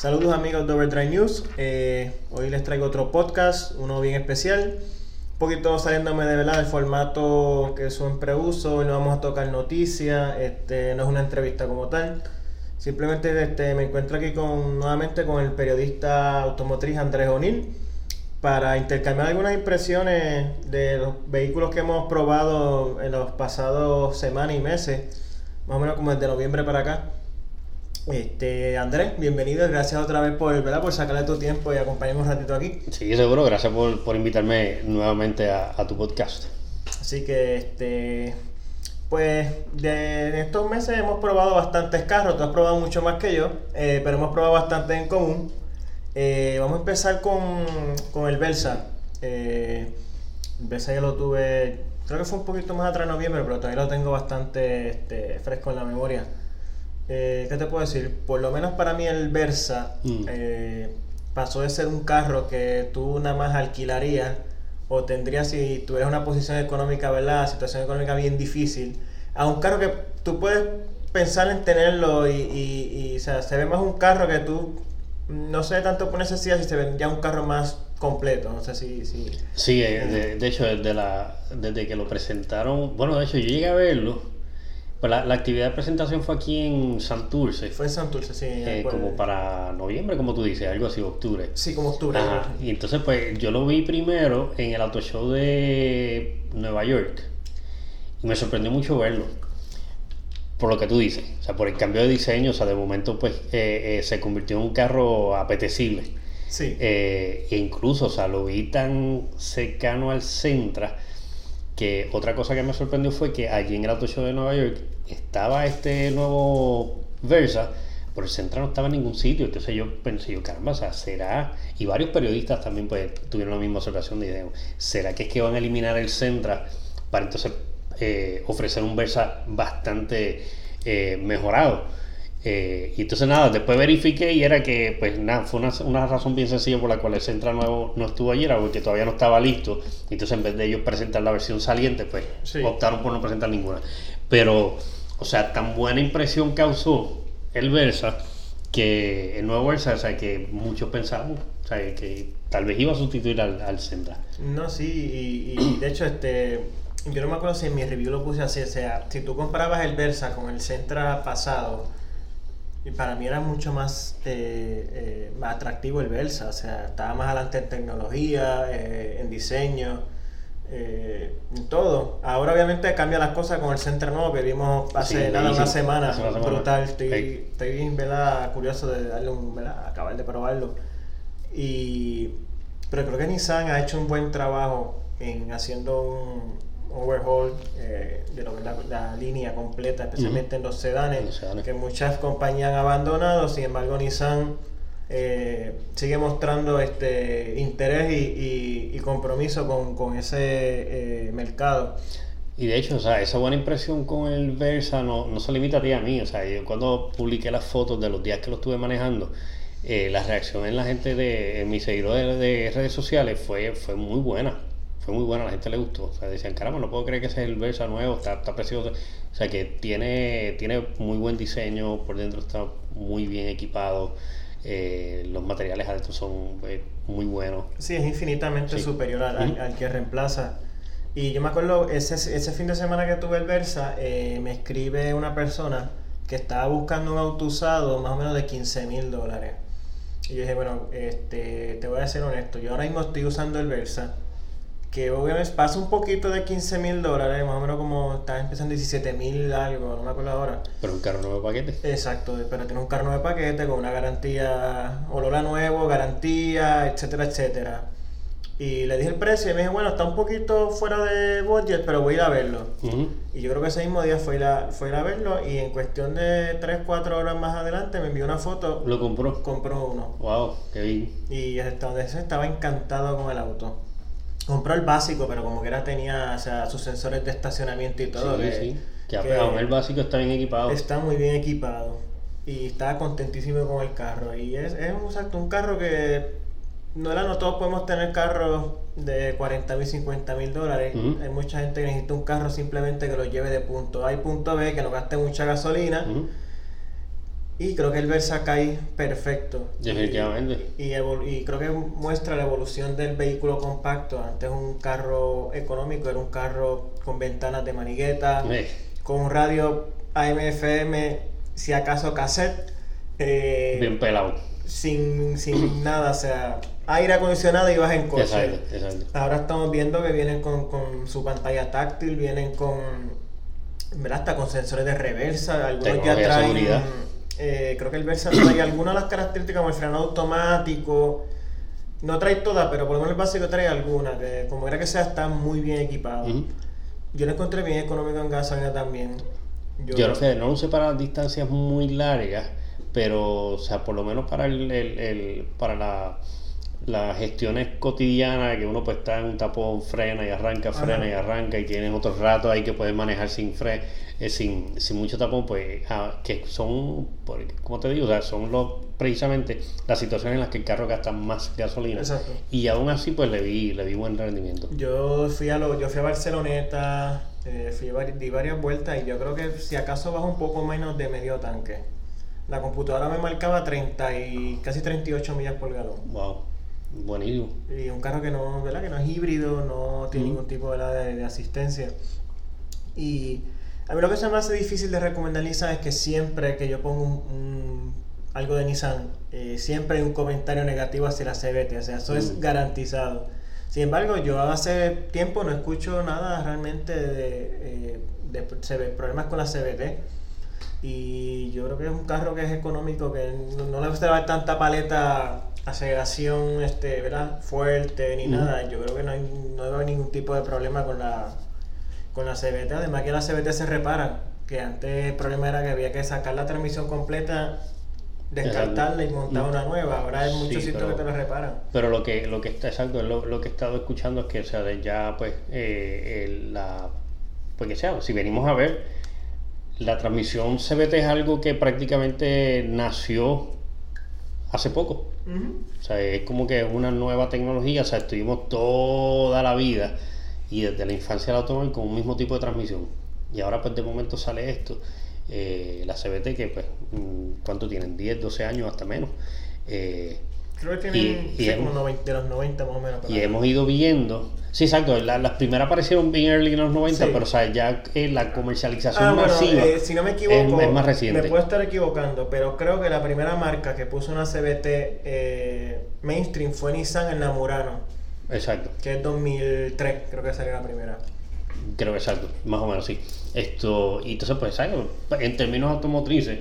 Saludos amigos de Overdrive News. Eh, hoy les traigo otro podcast, uno bien especial. Un poquito saliéndome de verdad del formato que siempre uso. Hoy no vamos a tocar noticias, este, no es una entrevista como tal. Simplemente este, me encuentro aquí con, nuevamente con el periodista automotriz Andrés O'Neill para intercambiar algunas impresiones de los vehículos que hemos probado en los pasados semanas y meses, más o menos como desde noviembre para acá. Este, Andrés, bienvenido, gracias otra vez por, ¿verdad? por sacarle tu tiempo y acompañarme un ratito aquí. Sí, seguro, gracias por, por invitarme nuevamente a, a, tu podcast. Así que, este, pues, de, en estos meses hemos probado bastantes carros, tú has probado mucho más que yo, eh, pero hemos probado bastante en común. Eh, vamos a empezar con, con el Versa. Eh, el Versa ya lo tuve, creo que fue un poquito más atrás en noviembre, pero todavía lo tengo bastante este, fresco en la memoria. Eh, ¿Qué te puedo decir? Por lo menos para mí el Versa Mm. eh, pasó de ser un carro que tú nada más alquilarías o tendrías si tuvieras una posición económica, ¿verdad? Situación económica bien difícil, a un carro que tú puedes pensar en tenerlo y, y- y, o sea, se ve más un carro que tú no sé tanto por necesidad si se ve ya un carro más completo, no sé si... si Sí, eh, de, de hecho, desde, la, desde que lo presentaron, bueno, de hecho, yo llegué a verlo, pues la, la actividad de presentación fue aquí en Santurce, fue en Santurce, sí. eh, como para noviembre, como tú dices, algo así, octubre. Sí, como octubre. Ajá, Y entonces, pues yo lo vi primero en el Auto Show de Nueva York y me sorprendió mucho verlo. Por lo que tú dices, o sea, por el cambio de diseño, o sea, de momento, pues eh, eh, se convirtió en un carro apetecible. Sí. Eh, e incluso, o sea, lo vi tan cercano al Centra que otra cosa que me sorprendió fue que allí en el Auto Show de Nueva York estaba este nuevo Versa, pero el Centra no estaba en ningún sitio. Entonces yo pensé, yo, caramba, o sea, será. Y varios periodistas también pues tuvieron la misma observación de idea. ¿Será que es que van a eliminar el Centra para entonces eh, ofrecer un Versa bastante eh, mejorado? Eh, y entonces nada, después verifiqué y era que, pues nada, fue una, una razón bien sencilla por la cual el Centra nuevo no estuvo ayer, porque todavía no estaba listo. Entonces en vez de ellos presentar la versión saliente, pues Sí. optaron por no presentar ninguna. Pero, o sea, tan buena impresión causó el Versa que el nuevo Versa, o sea, que muchos pensaban, o sea, que tal vez iba a sustituir al, al Centra. No, sí, y, y de hecho, este, yo no me acuerdo si en mi review lo puse así, o sea, si tú comparabas el Versa con el Sentra pasado, y para mí era mucho más, eh, eh, más atractivo el Versa, o sea, estaba más adelante en tecnología, eh, en diseño, en todo. Ahora obviamente cambia las cosas con el Sentra nuevo que vimos hace Sí, nada, una semana, Hace una semana. brutal, estoy, Hey. estoy bien, ¿verdad? curioso de darle un, ¿verdad? acabar de probarlo. Y, pero creo que Nissan ha hecho un buen trabajo en haciendo un overhaul eh, de lo que es la, la línea completa, especialmente en los sedanes, En los sedanes. que muchas compañías han abandonado, sin embargo Nissan eh, sigue mostrando este interés y, y- y compromiso con, con ese eh, mercado. Y de hecho, o sea, esa buena impresión con el Versa no, no se limita a ti a mí. O sea, yo cuando publiqué las fotos de los días que lo estuve manejando, eh, la reacción en la gente de en mis seguidores de, de redes sociales fue, fue muy buena. Fue muy buena, a la gente le gustó. O sea, decían, caramba, no puedo creer que ese es el Versa nuevo, está, está precioso. O sea, que tiene, tiene muy buen diseño, por dentro está muy bien equipado. eh, los materiales adentro son eh, muy buenos. Sí, es infinitamente Sí. superior al, al- Ujú. al que reemplaza. Y yo me acuerdo, ese, ese fin de semana que tuve el Versa, eh, me escribe una persona que estaba buscando un auto usado más o menos de 15 mil dólares. Y yo dije, bueno, este, te voy a ser honesto, yo ahora mismo estoy usando el Versa, que obviamente pasa un poquito de 15 mil dólares, más o menos como estaba empezando 17 mil algo, no me acuerdo ahora. Pero un carro nuevo paquete. Exacto, pero tiene un carro de paquete con una garantía, olor a nuevo, garantía, etcétera, etcétera. Y le dije el precio y me dijo, bueno, está un poquito fuera de budget, pero voy a ir a verlo. Y yo creo que ese mismo día fue a ir a, fue a, ir a verlo y en cuestión de 3, 4 horas más adelante me envió una foto, Lo compró. compró uno. Wow, qué bien. Y hasta donde estaba encantado con el auto. Compró el básico, pero como que era tenía o sea, sus sensores de estacionamiento y todo. sí, que- sí. Que, que- aún el básico está bien equipado. Está muy bien equipado y estaba contentísimo con el carro. Y es, es un, exacto, un carro que no, era, no todos podemos tener carros de 40 mil, 50 mil dólares. Hay mucha gente que necesita un carro simplemente que lo lleve de punto A y punto B, que no gaste mucha gasolina. Y creo que el Versa cae perfecto. Definitivamente. Y, y, creo que muestra la evolución del vehículo compacto. Antes un carro económico era un carro con ventanas de manigueta, con un radio AM/FM, si acaso cassette. Eh, Bien pelado. Sin, sin nada, o sea, aire acondicionado y vas en coche. Exacto, exacto. Ahora estamos viendo que vienen con, con su pantalla táctil, vienen con, ¿verdad? Hasta con sensores de reversa, algunos ya traen eh, creo que el Versa trae algunas de las características como el freno automático. No trae todas, pero por lo menos el básico trae algunas, que como era que sea, está muy bien equipado. Yo lo encontré bien económico en gasolina también. Yo, no, sé, no lo sé para distancias muy largas, pero, o sea, por lo menos para el, el, para la las gestiones cotidianas que uno pues está en un tapón, frena y arranca, frena y arranca y tienes otros ratos ahí que puedes manejar sin fre eh, sin, sin mucho tapón, pues ah, que son, como te digo, son los, precisamente las situaciones en las que el carro gasta más gasolina. Y aún así pues le vi, le vi buen rendimiento. Yo fui a lo, yo fui a Barceloneta, eh, fui a, di varias vueltas y yo creo que si acaso bajo un poco menos de medio tanque. La computadora me marcaba 30 y casi 38 millas por galón. Wow. Buenísimo. Y un carro que no, ¿verdad? Que no es híbrido, no tiene ningún tipo de, de, asistencia. Y a mí lo que se me hace difícil de recomendar Nissan es que siempre que yo pongo un, algo de Nissan, eh, siempre hay un comentario negativo hacia la CBT, o sea, eso es garantizado. Sin embargo, yo hace tiempo no escucho nada realmente de, eh, problemas con la CBT. Y yo creo que es un carro que es económico, que no, no le gusta dar tanta paleta aceleración este, ¿verdad? fuerte ni nada. Yo creo que no, hay, no debe haber ningún tipo de problema con la, con la CBT. Además que la CBT se repara, que antes el problema era que había que sacar la transmisión completa, descartarla y montar una nueva. Ahora hay muchos sitios que te la reparan. Pero lo que, lo que está exacto, lo, lo que he estado escuchando es que, o sea, ya pues eh, la pues sea, si venimos a ver, la transmisión CBT es algo que prácticamente nació hace poco. O sea, es como que es una nueva tecnología, o sea, estuvimos toda la vida y desde la infancia del automóvil con un mismo tipo de transmisión. Y ahora pues de momento sale esto, eh, la CBT que pues, mm, ¿cuánto tienen? 10, 12 años, hasta menos. Eh, Creo que tienen y, como de los 90 más o menos. Y hemos ido viendo, sí, exacto, las primeras aparecieron bien early en los 90, pero o sea, ya eh, la comercialización ah, masiva eh, si no me equivoco, es, más reciente. Me puedo estar equivocando, pero creo que la primera marca que puso una CBT eh, mainstream fue Nissan en la Murano. Exacto. Que es 2003, creo que salió la primera. Creo que exacto, más o menos sí. Esto, y entonces pues, ¿sabes? en términos automotrices,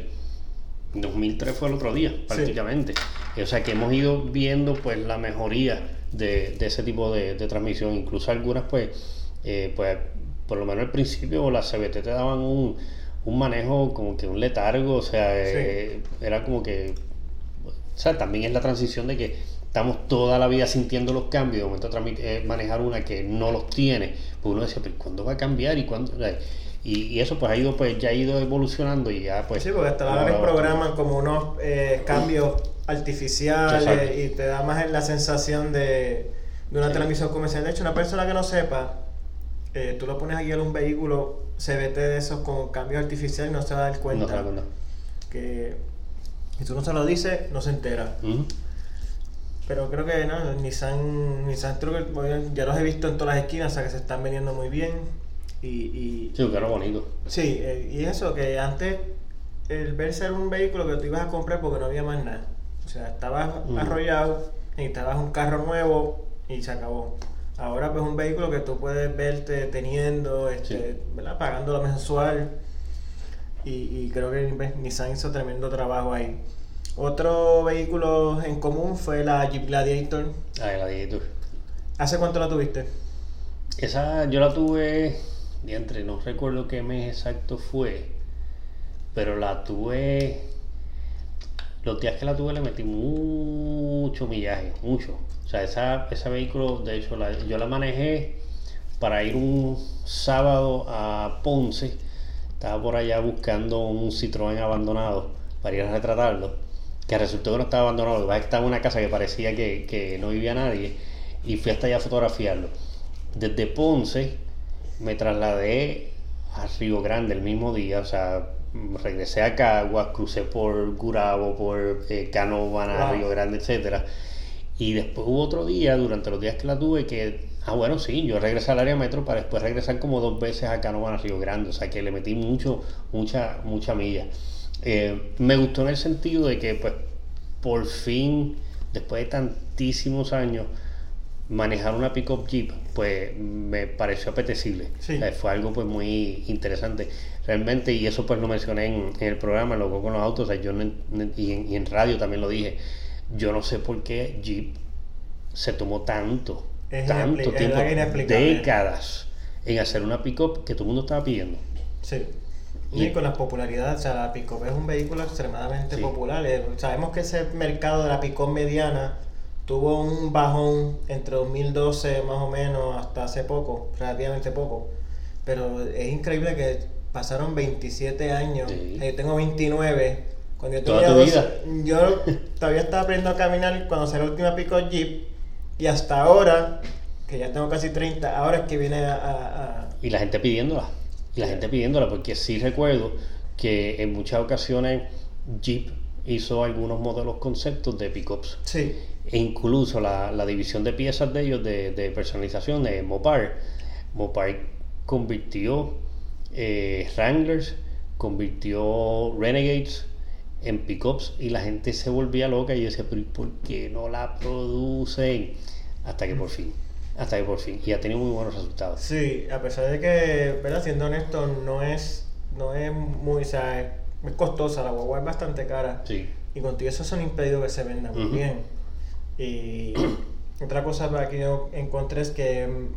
2003 fue el otro día, prácticamente. O sea que hemos ido viendo pues la mejoría de, ese tipo de, transmisión. Incluso algunas pues, eh, pues por lo menos al principio las CBT te daban un, manejo como que un letargo, o sea, eh, era como que, o sea, también es la transición de que estamos toda la vida sintiendo los cambios, de momento eh, manejar una que no los tiene, pues uno decía, pero ¿cuándo va a cambiar? y cuándo? Y, eso pues ha ido pues ya ha ido evolucionando y ya pues sí porque hasta ahora programan como unos eh, cambios artificiales y te da más la sensación de, de una transmisión comercial. De hecho una persona que no sepa eh, tú lo pones aquí en un vehículo CBT de esos con cambios artificiales y no se va a dar cuenta que si tú no se lo dices no se entera pero creo que no, Nissan, Nissan ya los he visto en todas las esquinas o sea que se están vendiendo muy bien y, y, sí, un bonito. Sí, eh, y eso, que antes el Versa era un vehículo que tú ibas a comprar porque no había más nada. O sea, estabas arrollado, necesitabas un carro nuevo y se acabó. Ahora pues un vehículo que tú puedes verte teniendo, este, ¿verdad? pagando lo mensual. Y, y creo que Nissan hizo tremendo trabajo ahí. Otro vehículo en común fue la Jeep Gladiator. Ah, Gladiator. ¿Hace cuánto la tuviste? Esa yo la tuve entre no recuerdo qué mes exacto fue, pero la tuve, los días que la tuve le metí mucho millaje, mucho. O sea, esa, ese vehículo, de hecho, yo la manejé para ir un sábado a Ponce. Estaba por allá buscando un Citroën abandonado para ir a retratarlo. Que resultó que no estaba abandonado, estaba en una casa que parecía que, que no vivía nadie. Y fui hasta allá a fotografiarlo. Desde Ponce me trasladé a Río Grande el mismo día, o sea, regresé a Caguas, crucé por Gurabo, por eh, Canóvana, Wow. Río Grande, etcétera. Y después hubo otro día, durante los días que la tuve, que, ah, bueno, sí, yo regresé al área metro para después regresar como dos veces a Canóvana, Río Grande. O sea, que le metí mucho, mucha, mucha milla. Eh, me gustó en el sentido de que, pues, por fin, después de tantísimos años, manejar una pickup Jeep, pues me pareció apetecible. Sí. O sea, fue algo pues muy interesante. Realmente, y eso pues lo mencioné en, en el programa, loco con los autos, o sea, yo no y, en, y en radio también lo dije, yo no sé por qué Jeep se tomó tanto, Es tanto tiempo, décadas, en hacer una pickup que todo el mundo estaba pidiendo. Sí. Y- Y con la popularidad, o sea, la pick es un vehículo extremadamente Sí. popular. Eh, Sabemos que ese mercado de la pick mediana tuvo un bajón entre 2012 más o menos hasta hace poco, relativamente poco. Pero es increíble que pasaron 27 años. Sí. Eh, Yo tengo 29. Cuando yo tenía tu 12, vida. yo todavía estaba aprendiendo a caminar cuando salió la última pick Jeep. Y hasta ahora, que ya tengo casi 30, ahora es que viene a- a- a Y la gente pidiéndola. Y la gente pidiéndola, porque sí recuerdo que en muchas ocasiones Jeep hizo algunos modelos conceptos de pickups. Sí, E incluso la, la división de piezas de ellos de, de personalización de Mopar. Mopar convirtió eh, Wranglers, convirtió Renegades en pickups y la gente se volvía loca y decía, pero ¿y por qué no la producen? Hasta que por fin, hasta que por fin. Y ha tenido muy buenos resultados. Sí, a pesar de que, ¿verdad? Siendo honesto, no es, no es muy, o sea, es, es costosa, la guagua es bastante cara. Sí. Y contigo eso son impedido que se venda muy bien. Y otra cosa para que yo encontré es que mm,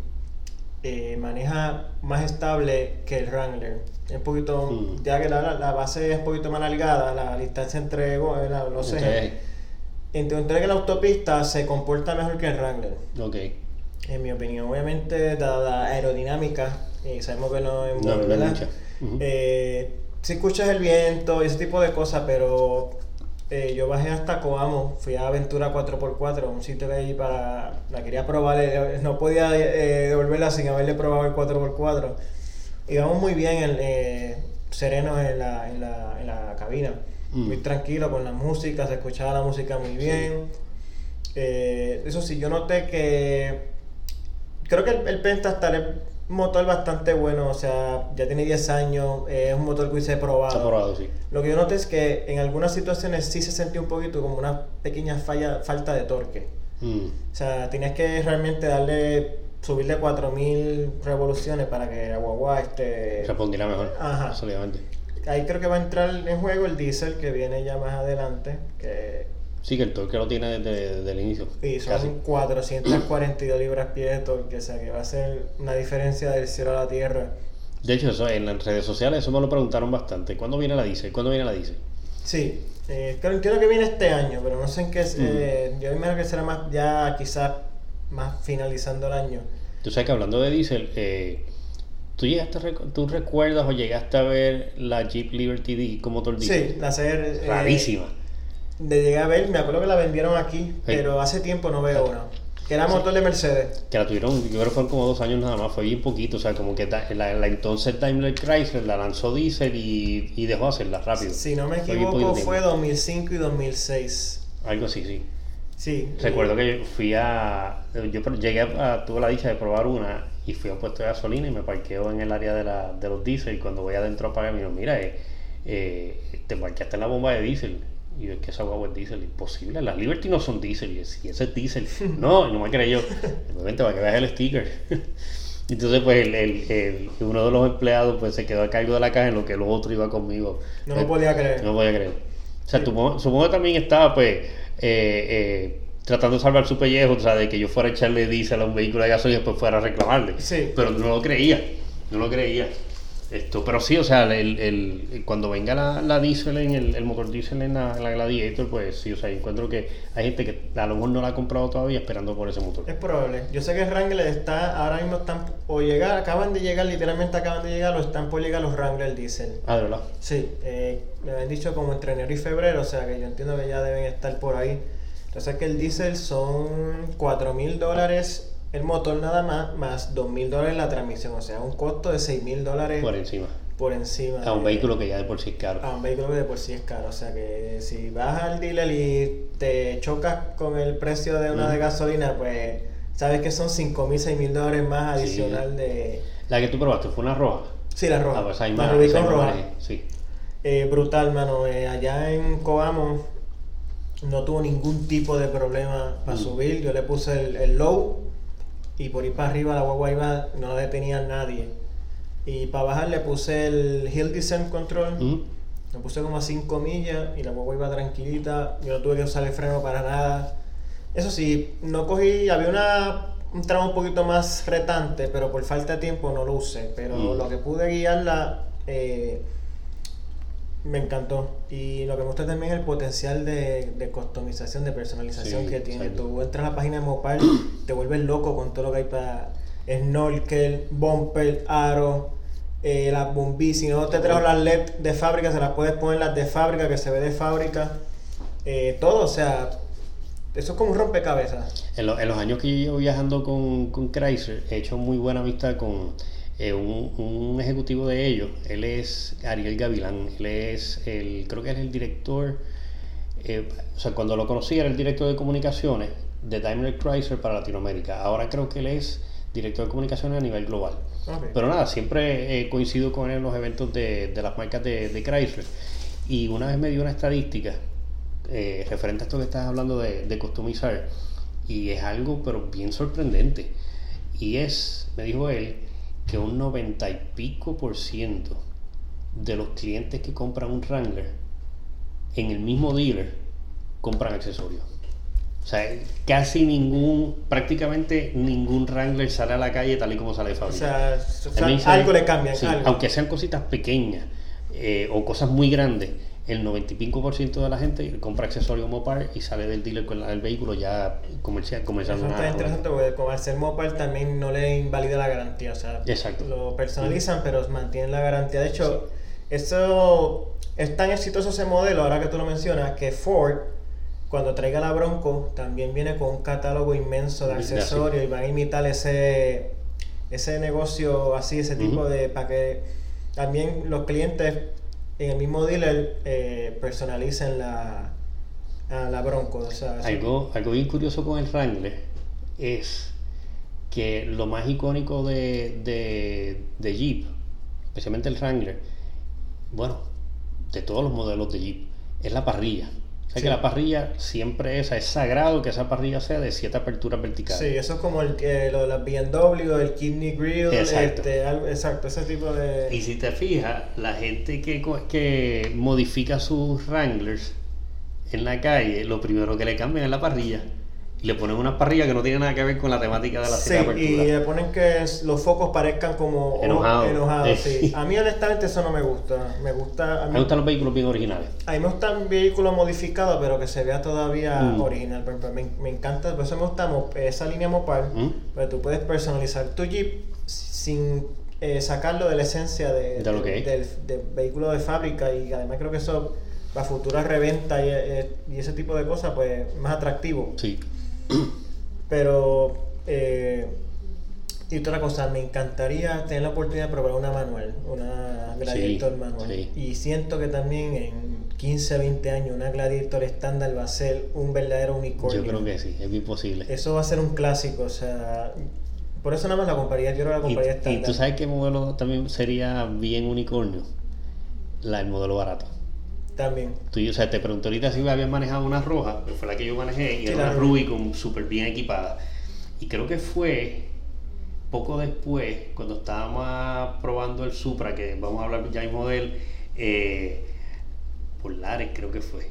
eh, maneja más estable que el Wrangler. Es un poquito, Mm. ya que la, la base es un poquito más alargada, la distancia entre la- los ejes. Entonces, Encontré que la autopista se comporta mejor que el Wrangler. ok. En mi opinión, obviamente, dada la aerodinámica, y sabemos que no es No, no mucha. Ujú. Eh, si escuchas el viento y ese tipo de cosas, pero eh, yo bajé hasta Coamo, fui a Aventura 4x4, un sitio que hay para. La quería probar, eh, no podía eh, devolverla sin haberle probado el 4x4. Íbamos muy bien, el, serenos en la, en, la, en la cabina, Mm. muy tranquilo con la música, se escuchaba la música muy bien. Eso sí, yo noté que creo que el, el Pentastar es un motor bastante bueno, o sea, ya tiene 10 años, eh, es un motor que hubiese probado. Está probado, sí. Lo que yo noté es que en algunas situaciones sí se sentía un poquito como una pequeña falla, falta de torque. Mm. O sea, tenías que realmente darle, subirle 4000 revoluciones para que la guagua este, Respondirá mejor. Ajá. Sólidamente. Ahí creo que va a entrar en juego el diésel que viene ya más adelante, que Sí, que el torque lo tiene desde, desde el inicio. y son Casi. 442 libras pie de torque, o sea que va a ser una diferencia del cielo a la tierra. De hecho, eso en las redes sociales eso me lo preguntaron bastante. ¿Cuándo viene la diésel? ¿Cuándo viene la diésel? Sí, eh, creo, entiendo que viene este año, pero no sé en qué. es, eh, yo imagino que será más ya quizás más finalizando el año. Tú sabes que hablando de diésel, eh, ¿tú, llegaste a ¿tú recuerdas o llegaste a ver la Jeep Liberty D con motor diésel? Sí, la ser. eh, Rarísima. De llegar a ver, me acuerdo que la vendieron aquí, pero hace tiempo no veo una. Que era motor de Mercedes. Que la tuvieron, yo creo que fueron como dos años nada más, fue bien poquito. O sea, como que la, la entonces Daimler Chrysler la lanzó diésel y, y dejó hacerla rápido. Si no me Fue equivoco, fue tiempo. 2005 y 2006. Algo así, sí. Sí. Recuerdo que yo fui a. Yo llegué a, Tuve la dicha de probar una y fui a un puesto de gasolina y me parqueo en el área de, la, de los diésel. Y cuando voy adentro a pagar, me dijo: Mira, eh, eh, te parqueaste en la bomba de diésel. Y yo, es que esa guagua es diésel. Imposible. Las Liberty no son diésel. Y yo, si ese es diésel. No, no me creyó. Obviamente, para que veas el sticker. Entonces, pues, el, el- el- uno de los empleados pues se quedó a cargo de la caja en lo que el otro iba conmigo. No lo podía creer. No podía creer. O sea, supongo, supongo que también estaba, pues, eh, eh, tratando de salvar su pellejo, o sea, de que yo fuera a echarle diésel a un vehículo de gasolina y después fuera a reclamarle. Sí. Pero no lo creía, no lo creía. Esto, pero sí, o sea, el, el- cuando venga la, la diésel en el, el motor diésel en la, la Gladiator, pues sí, o sea, encuentro que hay gente que a lo mejor no la ha comprado todavía esperando por ese motor. Es probable. Yo sé que Wrangler está, ahora mismo están, o llegar, acaban de llegar, literalmente acaban de llegar, o están por llegar los Wrangler Diesel. Ah, de verdad. Sí, eh, me habían dicho como entre enero y febrero, o sea que yo entiendo que ya deben estar por ahí. Entonces que el diésel son 4 mil dólares el motor nada más, más 2 mil dólares la transmisión, o sea, un costo de 6 mil dólares Por encima. por encima. A un de- vehículo que ya de por sí es caro. a un vehículo que de por sí es caro. O sea que si vas al dealer y te chocas con el precio de una de gasolina, pues sabes que son 5 mil, 6 mil dólares más Sí. adicional de... La que tú probaste fue una roja. Sí, la roja. Ah, pues hay la más. Rubicon esa hay más roja. Sí. Eh, brutal, mano. Eh, allá en Coamo no tuvo ningún tipo de problema para Mm. subir. Yo le puse el, el low y por ir para arriba la guagua iba, no la detenía nadie. Y para bajar le puse el Hill Descent Control. Ujú. Me puse como a 5 millas y la guagua iba tranquilita. Yo no tuve que usar el freno para nada. Eso sí, no cogí. Había una, un tramo un poquito más retante, pero por falta de tiempo no lo usé. Pero Mm. lo que pude guiarla eh, me encantó. Y lo que me gusta también es el potencial de, de customización, de personalización Sí, que tiene. exacto. Tú entras a la página de Mopar, te vuelves loco con todo lo que hay para snorkel, bumper, aro, eh, las bombillas. Si no te trajo las LED de fábrica, se las puedes poner las de fábrica, que se ve de fábrica. Eh, todo, o sea, eso es como un rompecabezas. En, lo- en los años que yo llevo viajando con, con Chrysler, he hecho muy buena amistad con eh, un, un ejecutivo de ellos. Él es Ariel Gavilán. Él es el, creo que es el director, eh, o sea, cuando lo conocí era el director de comunicaciones de Daimler Chrysler para Latinoamérica. Ahora creo que él es director de comunicaciones a nivel global. Pero nada, siempre eh, coincido con él en los eventos de, de las marcas de, de Chrysler. Y una vez me dio una estadística eh, referente a esto que estás hablando de, de customizar. Y es algo, pero bien sorprendente. Y es, me dijo él, que un 90 y pico por ciento de los clientes que compran un Wrangler en el mismo dealer compran accesorios. O sea, casi ningún, prácticamente ningún Wrangler sale a la calle tal y como sale de O fábrica. sea, o sea, algo le sí, algo. aunque sean cositas pequeñas eh, o cosas muy grandes, el 95% de la gente compra accesorios Mopar y sale del dealer con el vehículo ya comercial, comenzando Eso está interesante porque como al ser Mopar también no le invalida la garantía, o sea, Exacto. lo personalizan pero mantienen la garantía. De hecho, eso es tan exitoso ese modelo, ahora que tú lo mencionas, que Ford cuando traiga la Bronco también viene con un catálogo inmenso de sí. accesorios y van a imitar ese ese negocio así, ese tipo de para que también los clientes en el mismo dealer eh, personalicen la a la Bronco, Algo, algo bien curioso con el Wrangler es que lo más icónico de, de Jeep, especialmente el Wrangler, bueno, de todos los modelos de Jeep, es la parrilla. O sea Sí. que la parrilla siempre es, es sagrado que esa parrilla sea de siete aperturas verticales. Sí, eso es como el, eh, lo de las BMW, el kidney grill, Exacto. este, algo- exacto, ese tipo de... Y si te fijas, la gente que, que modifica sus Wranglers en la calle, lo primero que le cambian es la parrilla. Y le ponen una parrilla que no tiene nada que ver con la temática de la Sí, siete y aperturas. le ponen que los focos parezcan como Enojados. enojados, Eh. sí. A mí honestamente eso no me gusta. Me gusta, a mí, Me gustan los vehículos bien originales. a mí me gustan vehículos modificados, pero que se vea todavía Mm. original. Me, me encanta, por eso me gusta esa línea Mopar, ¿Mm? porque tú puedes personalizar tu Jeep sin eh, sacarlo de la esencia de, De es. del, del vehículo de fábrica y además creo que eso para futura reventa y, eh, y ese tipo de cosas pues es más atractivo Sí. pero eh, y otra cosa me encantaría tener la oportunidad de probar una manual una Gladiator Sí, manual sí. y siento que también en 15 20 años una Gladiator estándar va a ser un verdadero unicornio Yo creo que sí, es bien posible. eso va a ser un clásico o sea por eso nada más la compraría yo creo que la Y, compraría y estándar tú sabes qué modelo también sería bien unicornio. La del modelo barato. También Tú, o sea, te pregunté ahorita si habías manejado una roja, que fue la que yo manejé, y era una Rubicon. Súper bien equipada. Y creo que fue poco después, cuando estábamos probando el Supra, que vamos a hablar ya mismo de él, eh, por Lares creo que fue.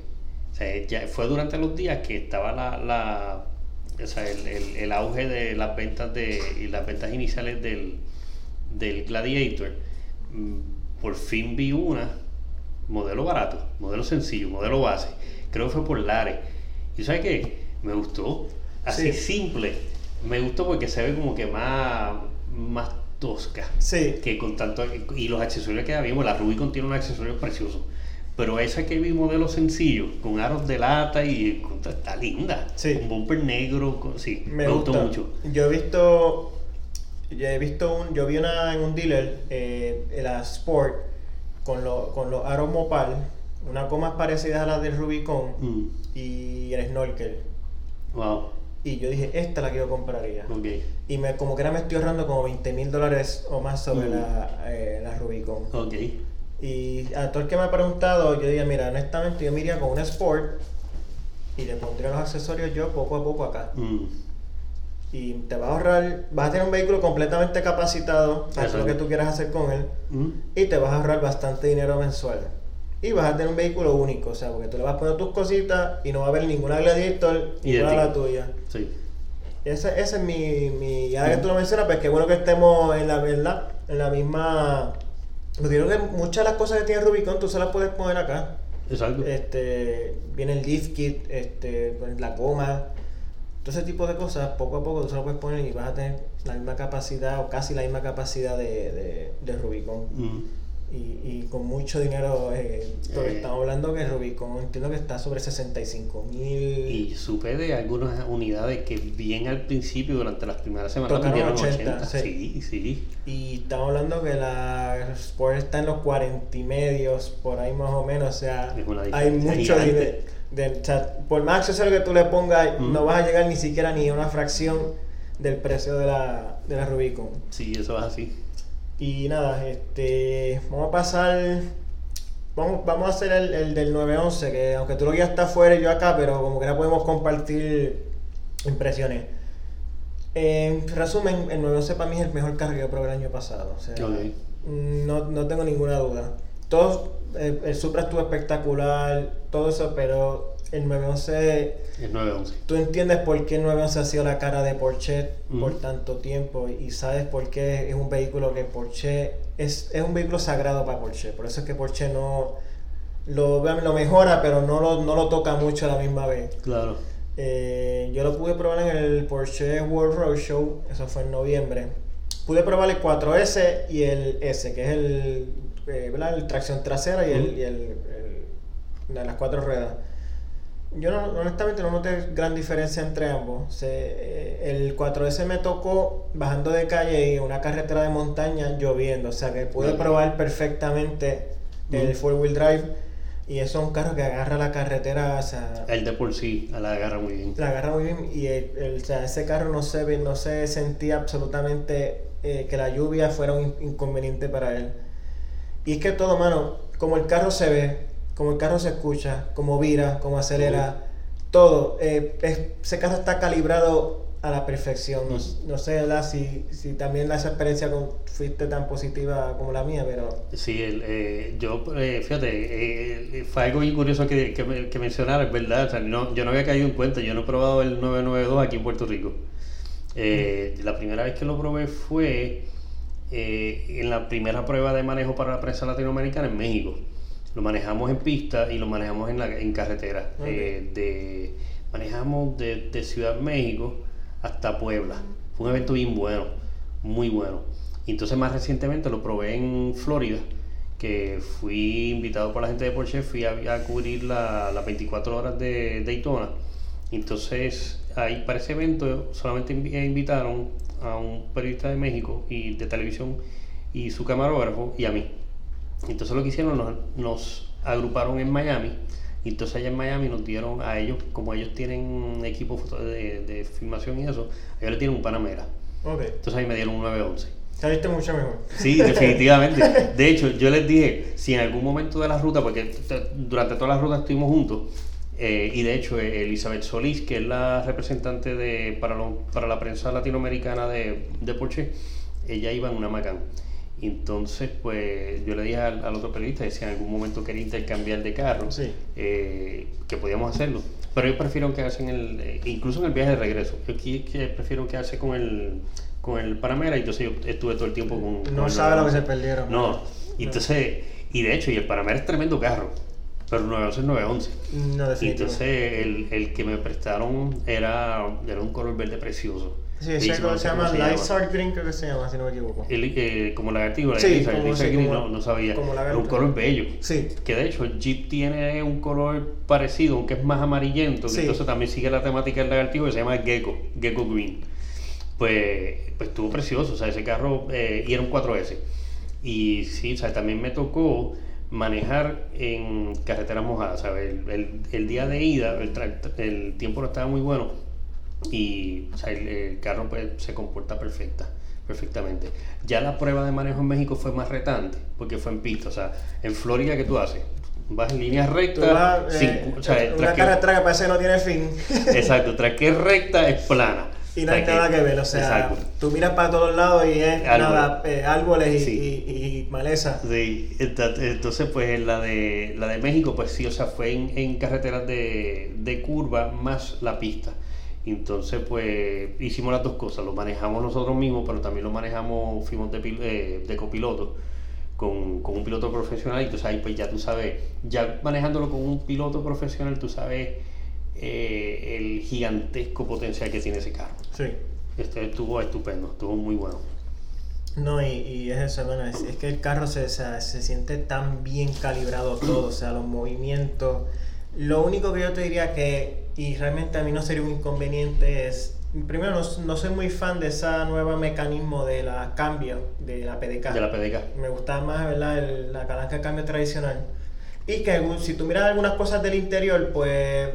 O sea, ya fue durante los días que estaba la, la o sea, el, el- el auge de las ventas de y las ventas iniciales del, del Gladiator. Mm, Por fin vi una modelo barato, modelo sencillo, modelo base. Creo que fue por Lares. ¿Y sabes qué? Me gustó. Así Sí. simple. Me gustó porque se ve como que más, más tosca. sí Que con tanto. Y los accesorios que vimos, la Rubicon tiene unos accesorios preciosos. Pero esa que vi modelo sencillo, con aros de lata y está linda. Sí. Un bumper negro, con- sí, me, me, gustó mucho. Yo he visto, yo he visto un, yo vi una en un dealer, eh, la Sport, con, lo, con los aros Mopar, una goma parecida a la del Rubicon Mm. y el snorkel. Wow. Y yo dije, esta la que yo compraría. Y me, como que ahora me estoy ahorrando como 20 mil dólares o más sobre Mm. la, eh, la Rubicon. Y a todo el que me ha preguntado, yo diría, mira, honestamente yo me iría con una Sport y le pondría los accesorios yo poco a poco acá. Mm. Y te vas a ahorrar, vas a tener un vehículo completamente capacitado para todo lo que tú quieras hacer con él Mm. y te vas a ahorrar bastante dinero mensual. Y vas a tener un vehículo único, o sea, porque tú le vas a poner tus cositas y no va a haber ninguna Gladiator igual a la tuya. Sí. Ese, ese es mi, mi. Ya que tú lo mencionas, pues qué bueno que estemos en la verdad, en la misma. Porque creo que muchas de las cosas que tiene Rubicon tú se las puedes poner acá. Exacto. Este, viene el lift kit, este, pues, la goma, todo ese tipo de cosas, poco a poco tú se lo puedes poner y vas a tener la misma capacidad o casi la misma capacidad de, de, de Rubicon. Mm. Y, y con mucho dinero, eh, porque Eh. estamos hablando que Rubicon entiendo que está sobre 65 mil. Y supe de algunas unidades que bien al principio, durante las primeras semanas, vendieron 80, 80. sí. Sí, sí. Y estamos hablando que la Sport está en los 40 y medios, por ahí más o menos. O sea, hay mucho gigante. Dinero. o sea, por más accesorio que tú le pongas, Mm. no vas a llegar ni siquiera ni a una fracción del precio de la, de la Rubicon. Sí, eso es así. Y nada, este vamos a pasar. Vamos, vamos a hacer el, el del 911, que aunque tú lo ya está afuera y yo acá, pero como que ya podemos compartir impresiones. En resumen, el 911 para mí es el mejor carro que yo probé el año pasado. O sea, no, no tengo ninguna duda. Todo, el, el Supra estuvo espectacular, todo eso, pero el 911 Es 911. Tú entiendes por qué el 911 ha sido la cara de Porsche por tanto tiempo y sabes por qué es un vehículo que Porsche es, es un vehículo sagrado para Porsche. Por eso es que Porsche no lo, lo mejora, pero no lo, no lo toca mucho a la misma vez. Claro. Eh, yo lo pude probar en el Porsche World Roadshow, eso fue en noviembre. Pude probar el 4S y el S, que es el, eh, el tracción trasera y, el, y el, el- de las cuatro ruedas. Yo no- honestamente no noté gran diferencia entre ambos. Se- eh, el 4S me tocó bajando de calle y una carretera de montaña lloviendo, o sea que pude probar perfectamente el Ujú. four wheel drive y eso es un carro que agarra la carretera, o sea, El de por sí la agarra muy bien. la agarra muy bien y el, el- o sea, ese carro no se no se sentía absolutamente eh, que la lluvia fuera un in- inconveniente para él. Y es que todo, mano, como el carro se ve, como el carro se escucha, como vira, como acelera, todo, eh, es- ese carro está calibrado a la perfección. No, no sé ¿verdad? Si, si también la experiencia con, fuiste tan positiva como la mía, pero Sí, el, eh, yo, eh, fíjate, eh, fue algo bien curioso que, que, que mencionar, es verdad. O sea, no, yo no había caído en cuenta, yo no he probado el 992 aquí en Puerto Rico. La primera vez que lo probé fue eh, en la primera prueba de manejo para la prensa latinoamericana en México. Lo manejamos en pista y lo manejamos en, la, en carretera. Ok. Eh, de, manejamos de, de Ciudad México hasta Puebla. Fue un evento bien bueno, muy bueno. Y entonces más recientemente lo probé en Florida, que fui invitado por la gente de Porsche, fui a, a cubrir la- las 24 horas de Daytona. Entonces, ahí para ese evento solamente eh, invitaron a un periodista de México y de televisión y su camarógrafo y a mí. Entonces lo que hicieron, nos, nos agruparon en Miami. Y entonces allá en Miami nos dieron a ellos, como ellos tienen equipo de, de filmación y eso, ellos le tienen un Panamera. ok, Entonces ahí me dieron un 911. saliste mucho mejor. Sí, definitivamente. De hecho, yo les dije, si en algún momento de la ruta, porque durante toda la ruta estuvimos juntos, eh, y de hecho eh, Elizabeth Solís, que es la representante de, para, lo- para la prensa latinoamericana de, de Porsche, ella iba en una Macan. Entonces, pues yo le dije al, al otro periodista que si en algún momento quería intercambiar de carro, Sí. eh, que podíamos hacerlo. Pero ellos prefieren quedarse en el, eh, incluso en el viaje de regreso. Yo aquí que prefiero quedarse con el, con el Panamera y entonces yo estuve todo el tiempo con... con No el sabe lo que 911. se perdieron. No, y entonces, y de hecho, y el Panamera es tremendo carro, pero el 911 es 911. No, definitivamente. entonces el, el que me prestaron era, era un color verde precioso. Sí, ese color se llama. Lysart Green, creo que se llama, si no me equivoco. El, eh, como lagartijo, la Sí, Elisa, como- sí, Green, como- no, no sabía. como un color bello. Sí. Que de hecho el Jeep tiene un color parecido, aunque es más amarillento, que Sí. entonces también sigue la temática del lagartijo que se llama Gecko, Gecko Green. Pues, pues estuvo precioso, o sea, ese carro, eh, y era un 4S. Y sí, o sea, también me tocó manejar en carreteras mojadas, ¿sabes? El, el, día de ida, el, el, tiempo no estaba muy bueno y el, carro pues, se comporta perfecta, perfectamente. Ya la prueba de manejo en México fue más retante porque fue en pista, o sea, en Florida, ¿qué tú haces? Vas en línea recta, eh, o sea, una carretera que parece que no tiene fin. exacto, tras que es recta es plana. Y no hay nada que, ver, o sea, tú miras para todos lados y es nada, eh, árboles y, y, maleza. Sí, entonces pues la de, la de México, pues sí, o sea, fue en, en carreteras de, de curva más la pista. Entonces, pues hicimos las dos cosas, lo manejamos nosotros mismos, pero también lo manejamos, fuimos de, eh, de copiloto con, con, un piloto profesional. Y entonces ahí pues ya tú sabes, ya manejándolo con un piloto profesional, tú sabes eh, el gigantesco potencial que tiene ese carro. Sí. Este estuvo estupendo, estuvo muy bueno. No, y, y es eso, bueno, es, que el carro se, se, siente tan bien calibrado todo, o sea, los movimientos. Lo único que yo te diría que, y realmente a mí no sería un inconveniente, es, primero no, no soy muy fan de ese nuevo mecanismo de la cambio, de la PDK. De la PDK. Me gustaba más, ¿verdad? El, la calanca de cambio tradicional. Y que si tú miras algunas cosas del interior, pues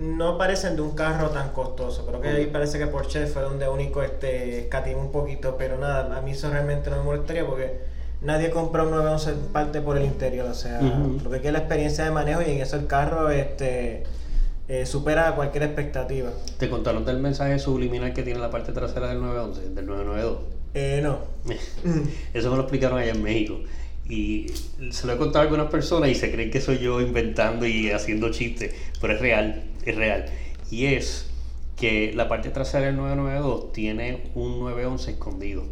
no parecen de un carro tan costoso. Creo que ahí parece que Porsche fue donde único este escatimó un poquito, pero nada, a mí eso realmente no me molestaría porque nadie compra un 911 parte por el interior, o sea, lo que es la experiencia de manejo y en eso el carro este eh, supera cualquier expectativa. ¿Te contaron del mensaje subliminal que tiene la parte trasera del 911, del 992? Eh, no. eso me lo explicaron allá en México. Y se lo he contado a algunas personas y se creen que soy yo inventando y haciendo chistes, pero es real es real. Y es que la parte trasera del 992 tiene un 911 escondido.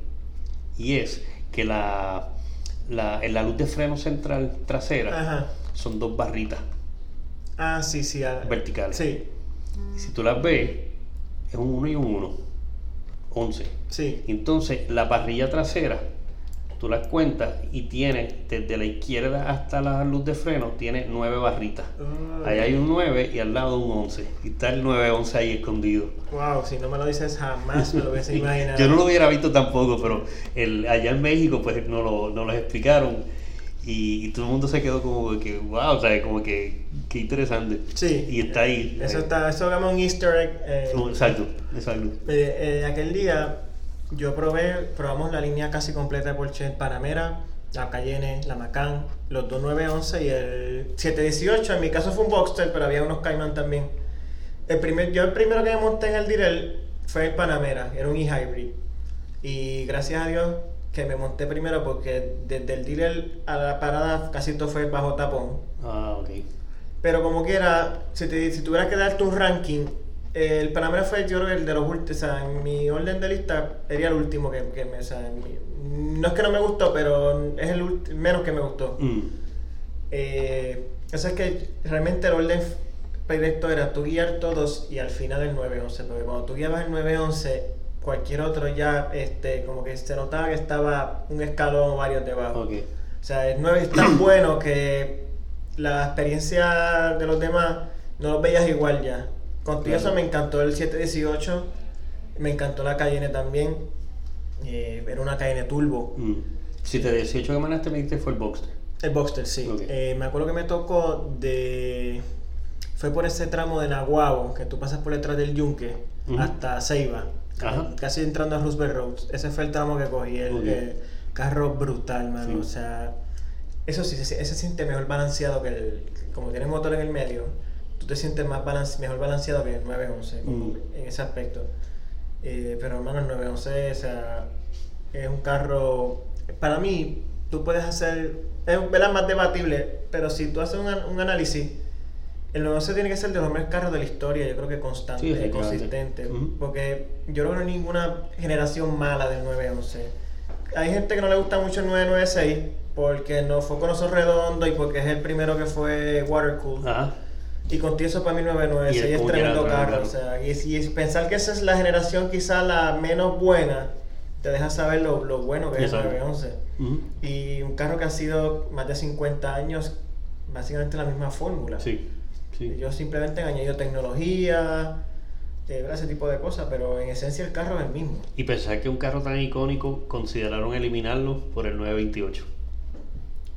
Y es que la, la, en la luz de freno central trasera son dos barritas. Ah, sí, sí. Ah, verticales. Sí. Y si tú las ves, es un 1 y un 1. 11. Sí. Entonces, la parrilla trasera tú las cuentas y tiene desde la izquierda hasta la luz de freno, tiene nueve barritas. Ahí hay un 9 y al lado un 11. Y está el 911 ahí escondido. Wow, si no me lo dices jamás me lo hubiese imaginado. Yo no lo hubiera visto tampoco, pero el, allá en México pues no lo, no lo explicaron. Y, todo el mundo se quedó como que, wow, o sea, como que, qué interesante. Sí. Y está ahí. Eso está, eso llama un easter egg. Eh, exacto, exacto. Eh, eh, aquel día yo probé, probamos la línea casi completa de Porsche Panamera, la Cayenne, la Macan, los 2911 y el 718. En mi caso fue un Boxster, pero había unos Cayman también. El primer, yo el primero que me monté en el Direl fue el Panamera, era un e-hybrid. Y gracias a Dios que me monté primero porque desde el Direl a la parada casi todo fue bajo tapón. Ah, ok. Pero como quiera, si, te, si tuvieras que darte un ranking, el Panamera fue, yo creo, el de los últimos. O sea, en mi orden de lista sería el último que, que me. O sea, no es que no me gustó, pero es el menos que me gustó. Mm. Eh, eso es que realmente el orden perfecto era tú guiar todos y al final el 911. Porque cuando tú guiabas el 911, cualquier otro ya, este, como que se notaba que estaba un escalón o varios debajo. O sea, el 9 es tan bueno que la experiencia de los demás no los veías igual ya. Contigo eso me encantó el 718, me encantó la Cayenne también, eh, era una Cayenne Turbo. Mm. 718 que mandaste me fue el Boxster. El Boxster, sí. Eh, me acuerdo que me tocó de... Fue por ese tramo de Naguabo, que tú pasas por detrás del Yunque, hasta Ceiba, casi entrando a Roosevelt Road. Ese fue el tramo que cogí, el carro brutal, mano. O sea, eso sí, ese se siente mejor balanceado que el... Como tiene motor en el medio tú te sientes más balance, mejor balanceado que el 911 mm. en ese aspecto. Eh, pero hermano, el 911 o sea, es un carro, para mí, tú puedes hacer, es más debatible, pero si tú haces un, un análisis, el 911 tiene que ser de los mejores carros de la historia, yo creo que constante, consistente, porque yo no veo ninguna generación mala del 911. Hay gente que no le gusta mucho el 996 porque no fue con oso redondo y porque es el primero que fue water cool. Y contigo eso para mí 996 es tremendo carro. O sea, y, y, pensar que esa es la generación quizá la menos buena, te deja saber lo, lo bueno que es el 911. Y un carro que ha sido más de 50 años, básicamente la misma fórmula. Sí. sí. Yo simplemente he añadido tecnología, eh, ese tipo de cosas, pero en esencia el carro es el mismo. Y pensar que un carro tan icónico consideraron eliminarlo por el 928.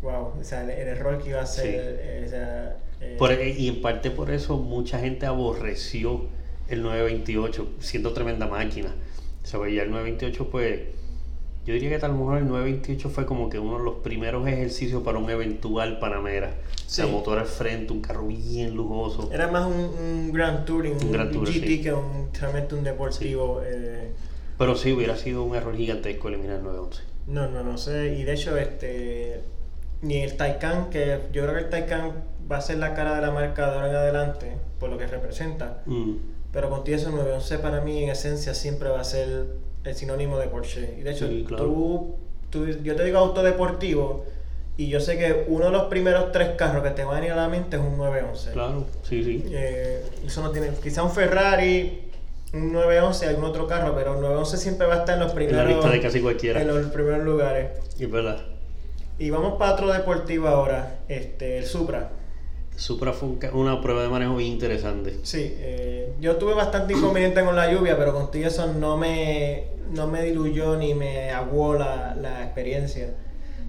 Wow, o sea, el, el error que iba a Sí. ser. eh, o sea, eh, Por- y en parte por eso mucha gente aborreció el 928, siendo tremenda máquina. O sea, pues ya el 928, pues, yo diría que tal mejor el 928 fue como que uno de los primeros ejercicios para un eventual Panamera. O sea, Sí. motor al frente, un carro bien lujoso. Era más un, un Grand Touring, un, Un Grand Tourer, GT sí. que un, realmente un deportivo. eh, Pero sí, hubiera sido un error gigantesco eliminar el 911. no, no, no sé. Y de hecho, este ni el Taycan, que yo creo que el Taycan va a ser la cara de la marca de ahora en adelante, por lo que representa. Mm. Pero contigo eso 911 para mí en esencia siempre va a ser el sinónimo de Porsche. Y de hecho, Sí, claro. tú, tú- yo te digo auto deportivo y yo sé que uno de los primeros tres carros que te van a venir a la mente es un 911. Claro, sí, sí. Eh, eso no tiene, quizá un Ferrari, un 911, algún otro carro, pero el 911 siempre va a estar en los En primeros, la lista de casi cualquiera. en los primeros lugares. Y verdad. Y vamos para otro deportivo ahora, este, el Supra. Supra fue una prueba de manejo bien interesante. Sí, eh, yo tuve bastante inconveniente con la lluvia, pero contigo eso no me, no me diluyó ni me aguó la, la experiencia.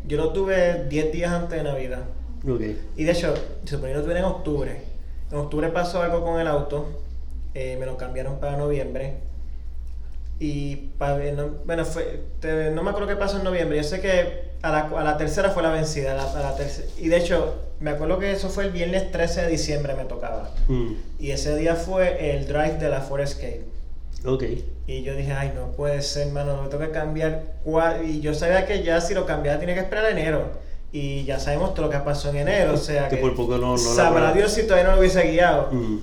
Yo lo tuve 10 días antes de Navidad. Ok. Y de hecho, se suponía que lo tuve en octubre. En octubre pasó algo con el auto. eh, me lo cambiaron para noviembre. Y pa- no, bueno, fue, te- no me acuerdo qué pasó en noviembre. Yo sé que a la, a la tercera fue la vencida. a la- a la y de hecho, me acuerdo que eso fue el viernes 13 de diciembre me tocaba. Mm. Y ese día fue el drive de la Ford Escape. Ok. Y yo dije, ay, no puede ser, mano, me tengo que cambiar. Y yo sabía que ya si lo cambiaba tenía que esperar a enero. Y ya sabemos todo lo que pasó en enero. O sea Que que, por poco no- no la sabrá prueba. Dios si todavía no lo hubiese guiado. Mm.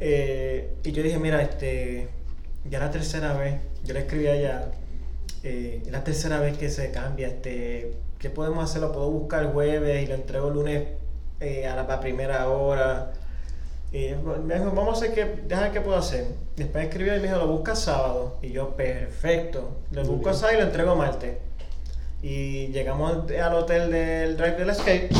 Eh, y yo dije, mira, este, ya la tercera vez, yo le escribí allá, eh, la tercera vez que se cambia, este, ¿qué podemos hacer? Lo puedo buscar el jueves y lo entrego el lunes eh, a la primera hora. Y me dijo, vamos a hacer que, déjame qué puedo hacer. Después escribió y me dijo, lo busca sábado. Y yo, perfecto. Lo Muy busco bien. sábado y lo entrego martes. Y llegamos al hotel del Drive del Escape.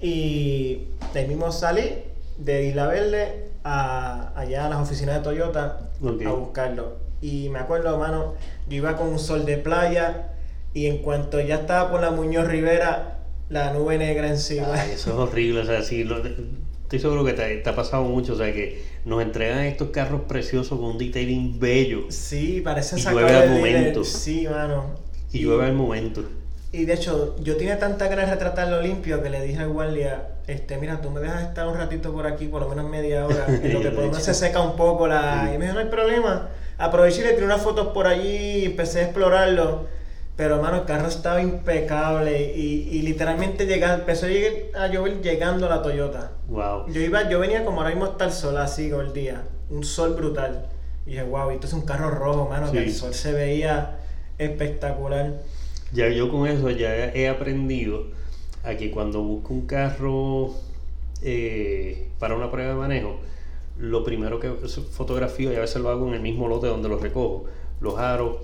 Y de ahí mismo salí de Isla Verde a, allá a las oficinas de Toyota Ok. a buscarlo. Y me acuerdo, hermano, yo iba con un sol de playa y en cuanto ya estaba por la Muñoz Rivera, la nube negra encima. Ay, eso es horrible, o sea, sí, lo- estoy seguro que te, te ha pasado mucho, o sea, que nos entregan estos carros preciosos con un detailing bello Sí, parece Y llueve al momento. Sí, mano. y llueve al momento. Y de hecho, yo tenía tanta ganas de retratarlo limpio que le dije al guardia, este, mira, tú me dejas estar un ratito por aquí, por lo menos media hora, en lo que por lo menos se seca un poco la... Y me dijo, no hay problema. Aproveché y le tiré unas fotos por allí y empecé a explorarlo. Pero, hermano, el carro estaba impecable y, y literalmente llega, empezó a, llegar- a llover llegando a la Toyota. Wow. Yo iba, yo venía como ahora mismo está el sol así con el día, un sol brutal. Y dije, wow, esto es un carro rojo, mano, que el sol se veía espectacular. Ya yo con eso ya he aprendido a que cuando busco un carro eh, para una prueba de manejo, lo primero que fotografío, y a veces lo hago en el mismo lote donde los recojo, los aros,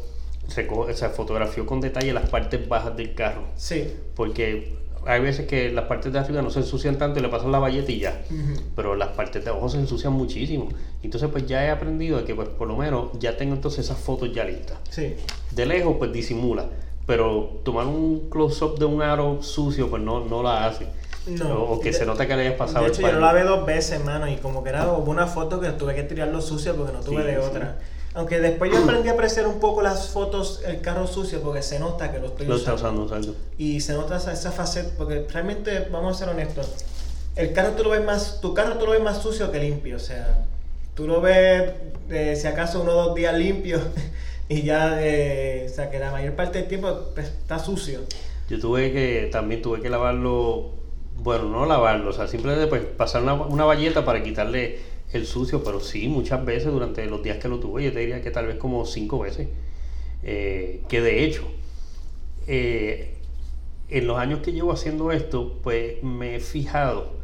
recojo, o sea, fotografío con detalle las partes bajas del carro. Sí. Porque hay veces que las partes de arriba no se ensucian tanto y le pasan la valleta y ya. Pero las partes de abajo se ensucian muchísimo. Entonces pues ya he aprendido de que pues por lo menos ya tengo entonces esas fotos ya listas. Sí. De lejos pues disimula. Pero tomar un close-up de un aro sucio pues no, no la hace. No. O, que De- se nota que le hayas pasado De el hecho, yo lo lavé dos veces, mano, y como que era hubo una foto que tuve que tirarlo sucio porque no tuve Sí, de sí. otra. Aunque después yo aprendí a apreciar un poco las fotos, el carro sucio, porque se nota que lo estoy Lo está usando. usando, exacto. Y se nota esa, esa faceta, porque realmente, vamos a ser honestos, el carro tú lo ves más, tu carro tú lo ves más sucio que limpio, o sea, tú lo ves, eh, si acaso uno o dos días limpio, y ya, eh, o sea, que la mayor parte del tiempo pues, está sucio. Yo tuve que, también tuve que lavarlo, bueno, no lavarlo, o sea, simplemente pues pasar una, una valleta para quitarle el sucio, pero sí, muchas veces durante los días que lo tuve, yo te diría que tal vez como cinco veces. Eh, que de hecho, eh, en los años que llevo haciendo esto, pues me he fijado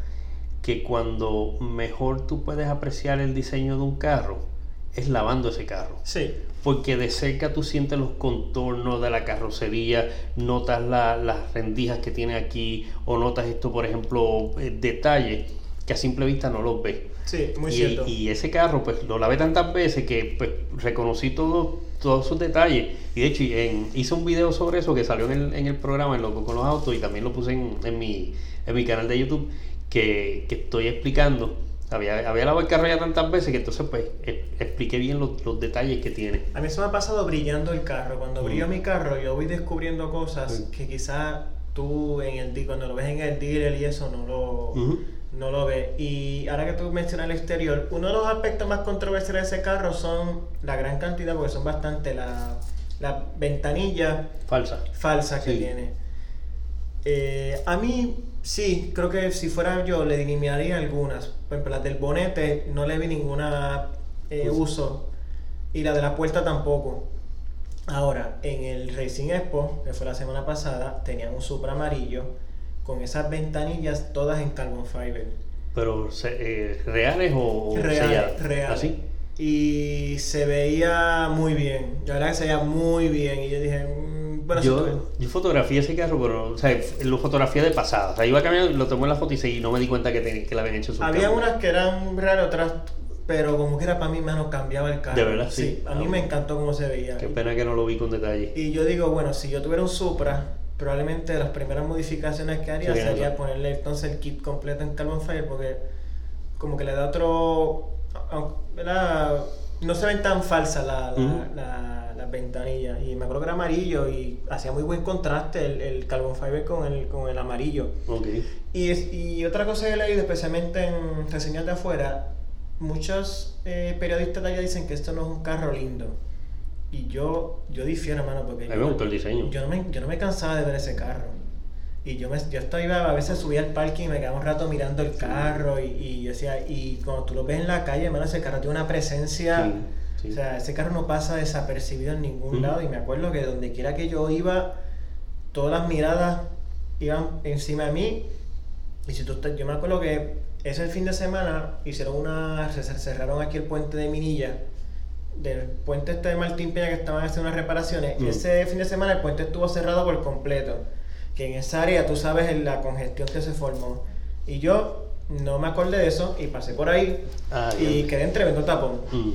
que cuando mejor tú puedes apreciar el diseño de un carro, es lavando ese carro Sí, porque de cerca tú sientes los contornos de la carrocería, notas la- las rendijas que tiene aquí, o notas esto, por ejemplo, eh, detalles que que a simple vista no los ves. Sí, muy y, cierto. y ese carro, pues lo lavé tantas veces que pues, reconocí todo, todos sus detalles. Y de hecho, en- hice un video sobre eso que salió en el, en el programa, en Loco con los Autos, y también lo puse en, en mi, en mi canal de YouTube, que, que estoy explicando. Había, había lavado el carro ya tantas veces que entonces pues e- expliqué bien los, los detalles que tiene. A mí se me ha pasado brillando el carro. Cuando brillo Mm. mi carro, yo voy descubriendo cosas Sí. que quizás tú en el cuando lo ves en el dealer y eso no lo, no lo ves. Y ahora que tú mencionas el exterior, uno de los aspectos más controversiales de ese carro son la gran cantidad, porque son bastante la- las ventanillas Falsa. falsas que Sí. tiene. Eh, a mí, sí, creo que si fuera yo le eliminaría algunas. Por ejemplo, las del bonete no le vi ninguna eh, Uso. uso. Y la de la puerta tampoco. Ahora, en el Racing Expo, que fue la semana pasada, tenían un Supra amarillo con esas ventanillas todas en carbon fiber. Pero eh, reales o, o Real, selladas? real. ¿Así? Y se veía muy bien. La verdad que se veía muy bien. Y yo dije, mm, bueno, si tú- Yo, yo fotografié ese carro, pero, o sea, lo fotografié de pasada. O sea, iba caminando, lo tomé en la foto y seguí, no me di cuenta que, ten- que la habían hecho su Había unas que eran reales, otras, pero como que era para mí, mano, cambiaba el carro. ¿De verdad? Sí. a mí Ah, me encantó cómo se veía. Qué pena que no lo vi con detalle. Y yo digo, bueno, si yo tuviera un Supra, probablemente las primeras modificaciones que haría Sería sería eso. ponerle entonces el kit completo en Carbon Fiber, porque como que le da otro. No se ven tan falsas la- la- las ventanillas. Y me acuerdo que era amarillo y hacía muy buen contraste el, el Carbon Fiber con el, con el amarillo. Ok. Y, es- y otra cosa que he leído, especialmente en reseñas de afuera, muchos eh, periodistas de allá dicen que esto no es un carro lindo. Y yo, yo difiero, hermano, porque A mí me gustó el diseño. yo no me, yo no me cansaba de ver ese carro. Y yo, me, yo estaba, iba- a veces subía al parking y me quedaba un rato mirando el carro y, y yo decía, y cuando tú lo ves en la calle, hermano, ese carro tiene una presencia... Sí, sí. O sea, ese carro no pasa desapercibido en ningún lado y me acuerdo que donde quiera que yo iba, todas las miradas iban encima de mí. Y si tú estás- yo me acuerdo que ese fin de semana hicieron una, cerraron aquí el puente de Minilla, del puente este de Martín Peña que estaban haciendo unas reparaciones. Mm. Ese fin de semana el puente estuvo cerrado por completo. Que en esa área tú sabes la congestión que se formó. Y yo no me acordé de eso y pasé por ahí Ah, y quedé en tremendo tapón. Mm.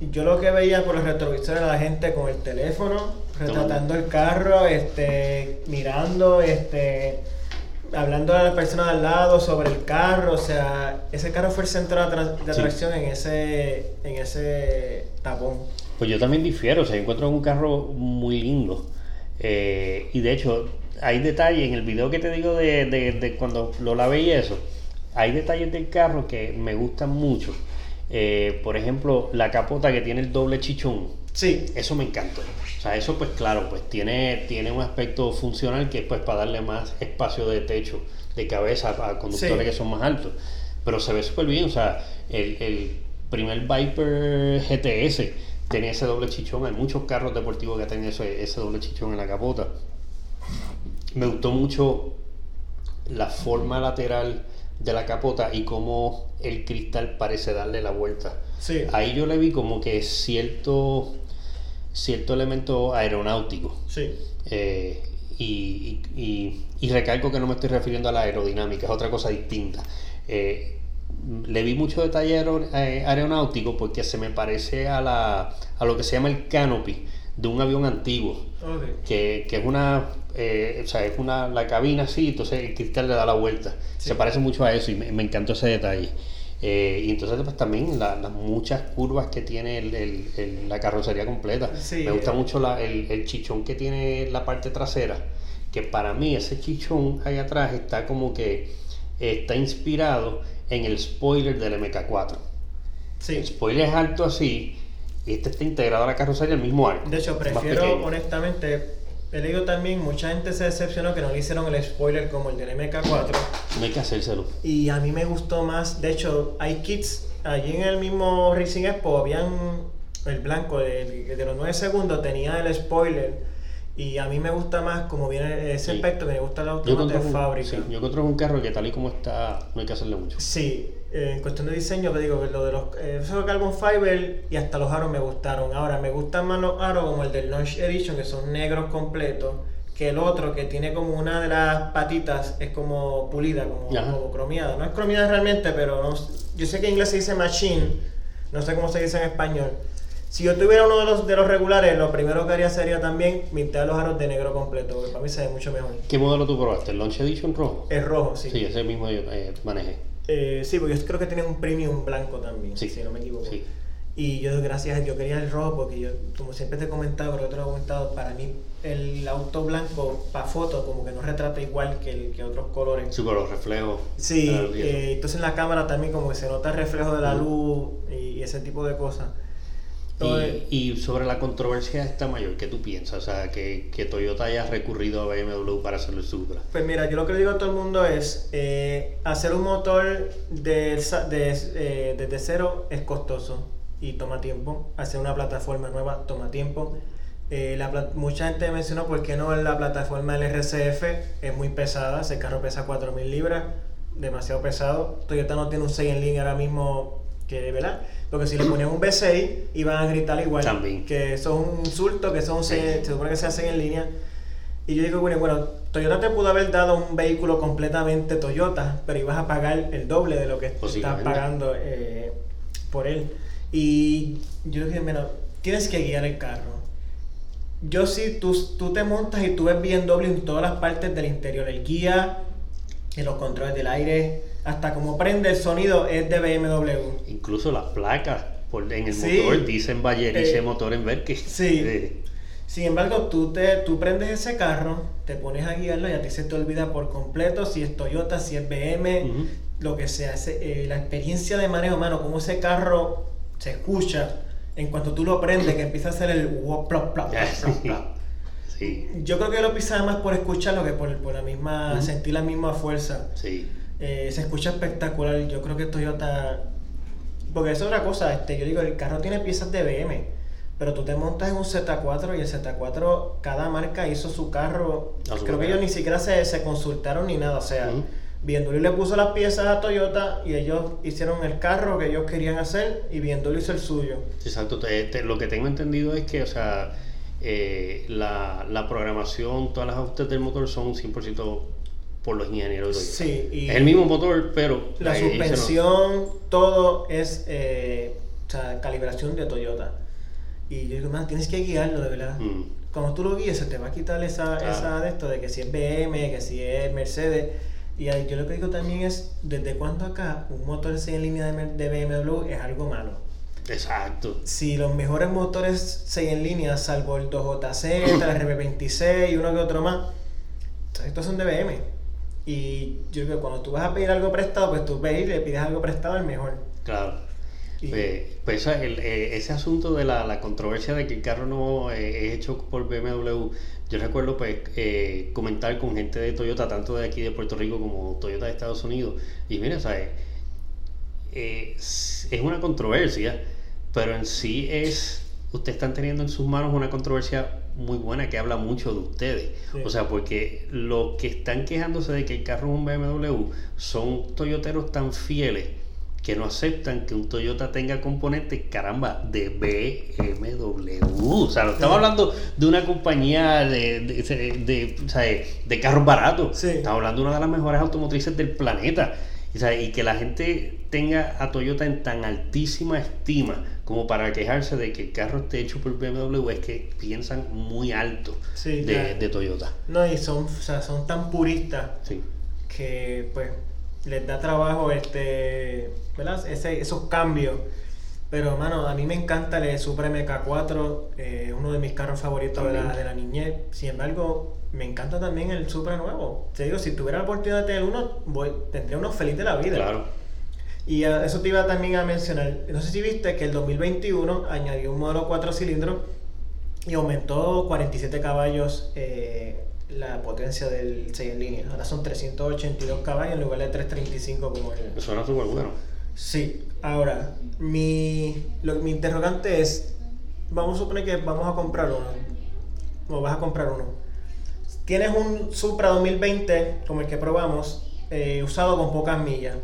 Yo lo que veía por los retrovisores era la gente con el teléfono, retratando el carro, este, mirando, este, hablando a las personas al lado sobre el carro, o sea, ese carro fue el centro de, atra- de Sí. atracción en ese, en ese tapón. Pues yo también difiero, o sea, encuentro un carro muy lindo. Eh, y de hecho, hay detalles en el video que te digo de, de- de cuando lo lavé y eso. Hay detalles del carro que me gustan mucho. Eh, por ejemplo, la capota que tiene el doble chichón. Sí, Eso me encantó. O sea, eso pues claro, pues tiene, tiene un aspecto funcional que es pues para darle más espacio de techo, de cabeza a conductores Sí. que son más altos. Pero se ve súper bien, o sea, el, el primer Viper GTS tenía ese doble chichón, hay muchos carros deportivos que tienen ese, ese doble chichón en la capota. Me gustó mucho la forma lateral de la capota y cómo el cristal parece darle la vuelta. sí. Ahí yo le vi como que cierto, cierto elemento aeronáutico. Sí. Eh, y, y- y- y recalco que no me estoy refiriendo a la aerodinámica, es otra cosa distinta. Eh, le vi mucho detalle eh, aeronáutico porque se me parece a, la, a lo que se llama el canopy de un avión antiguo Ok. que, que es una, eh, o sea, es una, la cabina así, entonces el cristal le da la vuelta. Sí. Se parece mucho a eso y me, me encantó ese detalle. Eh, y entonces pues también la- las muchas curvas que tiene el- el- el- la carrocería completa. Sí, me gusta eh. mucho la- el, el chichón que tiene la parte trasera, que para mí ese chichón ahí atrás está como que está inspirado en el spoiler del MK4. Sí. El spoiler es alto así y este está integrado a la carrocería el mismo arco. De hecho, prefiero, honestamente, he leído también, mucha gente se decepcionó que no le hicieron el spoiler como el del MK4. No hay que hacérselo. Y a mí me gustó más, de hecho, hay kits, allí en el mismo Racing Expo habían el blanco de, de los 9 segundos, tenía el spoiler. Y a mí me gusta más como viene ese Sí. aspecto, me gusta el encontré, de fábrica. sí, yo encontré un carro que tal y como está, no hay que hacerle mucho. Sí, en cuestión de diseño, te digo, lo de los eh, eso de Carbon Fiber y hasta los aros me gustaron. Ahora, me gustan más los aros como el del Launch Edition, que son negros completos, que el otro, que tiene como una de las patitas, es como pulida, como, como cromiada. No es cromiada realmente, pero no, yo sé que en inglés se dice machine, no sé cómo se dice en español. Si yo tuviera uno de los, de los regulares, lo primero que haría sería también pintar los aros de negro completo, porque para mí se ve mucho mejor. ¿Qué modelo tú probaste? ¿El Launch Edition rojo? Es rojo, sí. Sí, ese mismo yo eh, manejé. Eh, sí, porque yo creo que tiene un premium blanco también, Sí. si no me equivoco. Sí. Y yo, gracias, yo quería el rojo porque yo, como siempre te he comentado, creo que te lo he comentado, para mí el auto blanco para foto como que no retrata igual que, el, que otros colores. Sí, pero los reflejos. Sí, eh, entonces en la cámara también como que se nota el reflejo de la luz y, y ese tipo de cosas. Y, y sobre la controversia esta mayor, ¿qué tú piensas? O sea, que, que Toyota haya recurrido a BMW para hacer el Supra. Pues mira, yo lo que le digo a todo el mundo es, eh, hacer un motor de, de, eh, desde cero es costoso y toma tiempo. Hacer una plataforma nueva toma tiempo. Eh, la mucha gente mencionó por qué no la plataforma del RCF es muy pesada, ese carro pesa 4.000 libras, demasiado pesado. Toyota no tiene un 6 en línea ahora mismo que, ¿verdad? Porque si le ponían un V6 iban a gritar igual, También. que eso es un insulto, que. 6 se supone que se hacen en línea. Y yo digo, bueno, bueno, Toyota te pudo haber dado un vehículo completamente Toyota, pero ibas a pagar el doble de lo que estás pagando eh, por él. Y yo dije, mira, tienes que guiar el carro. Yo sí, tú, tú te montas y tú ves BMW en todas las partes del interior. El guía, en los controles del aire, hasta como prende el sonido es de BMW. Incluso las placas por, en el Sí. motor dicen Vallerice Eh, motor en Berke. sí. Eh, Sin embargo, tú, te, tú prendes ese carro, te pones a guiarlo y a ti se te olvida por completo si es Toyota, si es BM, lo que sea. Eh, la experiencia de manejo, mano, cómo ese carro se escucha en cuanto tú lo prendes, que empieza a hacer el wop, plop, plop, plop, sí, Yo creo que lo pisaba más por escucharlo que por, por la misma, sentir la misma fuerza. sí. Eh, se escucha espectacular. Yo creo que Toyota. Porque es otra cosa, este, yo digo, el carro tiene piezas de BM, pero tú te montas en un Z4 y el Z4, cada marca hizo su carro. Su creo que ellos ni siquiera se, se consultaron ni nada. O sea, Ujú. BMW le puso las piezas a Toyota y ellos hicieron el carro que ellos querían hacer y BMW hizo el suyo. Exacto, lo que tengo entendido es que, o sea, eh, la, la programación, todas las ajustes del motor son 100% por los ingenieros. Sí, y Es el mismo motor, pero la eh, ellos no- suspensión, todo es eh, o sea, calibración de Toyota. Y yo digo, man, tienes que guiarlo de verdad. Mm. Cuando tú lo guíes, se te va a quitar esa, Claro. esa de esto, de que si es BM, que si es Mercedes. Y ahí yo lo que digo también es, ¿desde cuándo acá un motor 6 en línea de, de BMW es algo malo? Exacto. Si los mejores motores 6 en línea, salvo el 2JZ, el RB26 y uno que otro más, estos son de BM. Y yo creo que cuando tú vas a pedir algo prestado, pues tú ves y le pides algo prestado al mejor. Claro. Y- Pues, pues el- eh, ese asunto de la, la controversia de que el carro no eh, es hecho por BMW, yo recuerdo pues eh, comentar con gente de Toyota, tanto de aquí de Puerto Rico como Toyota de Estados Unidos, y mira, ¿sabes? Es es una controversia, pero en sí es, ustedes están teniendo en sus manos una controversia muy buena que habla mucho de ustedes. Sí. O sea, porque los que están quejándose de que el carro es un BMW son toyoteros tan fieles que no aceptan que un Toyota tenga componentes, caramba, de BMW. O sea, no estamos hablando de una compañía de, de, de- de carros baratos. Sí. Estamos hablando de una de las mejores automotrices del planeta. O sea, y que la gente tenga a Toyota en tan altísima estima como para quejarse de que el carro esté hecho por BMW es que piensan muy alto Sí, de, Toyota. No, y son, o sea, son tan puristas Sí. que pues les da trabajo este, ¿verdad? Ese, esos cambios. Pero mano, a mí me encanta el Supra MK4, eh, uno de mis carros favoritos de la, de la niñez. Sin embargo, me encanta también el Supra nuevo. Te digo, si tuviera la oportunidad de tener uno, voy, tendría uno feliz de la vida. Claro. Y a- eso te iba también a mencionar. No sé si viste que el 2021 añadió un modelo 4 cilindros y aumentó 47 caballos eh, la potencia del 6 en línea. Ahora son 382 caballos en lugar de 335 como el. Suena súper bueno. Sí, ahora, mi, lo- mi interrogante es: vamos a suponer que vamos a comprar uno. O vas a comprar uno. Tienes un Supra 2020, como el que probamos, eh, usado con pocas millas.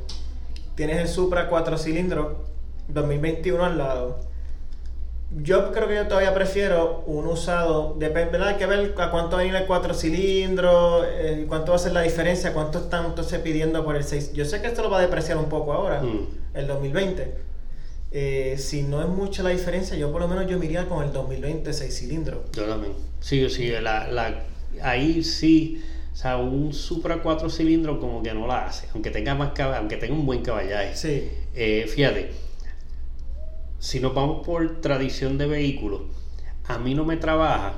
Tienes el Supra 4 cilindros 2021 al lado. Yo creo que yo todavía prefiero un usado, depende, ¿verdad? Hay que ver a cuánto va a ir el 4 cilindros, eh, cuánto va a ser la diferencia, cuánto están entonces pidiendo por el 6. Yo sé que esto lo va a depreciar un poco ahora, Mm. el 2020. Eh, si no es mucha la diferencia, yo por lo menos yo me iría con el 2020 6 cilindros. Yo también. Sí, sí, la, la, ahí sí, o sea, un Supra 4 cilindros como que no la hace, aunque tenga más aunque tenga un buen caballaje. Sí, Eh, fíjate, si nos vamos por tradición de vehículos, a mí no me trabaja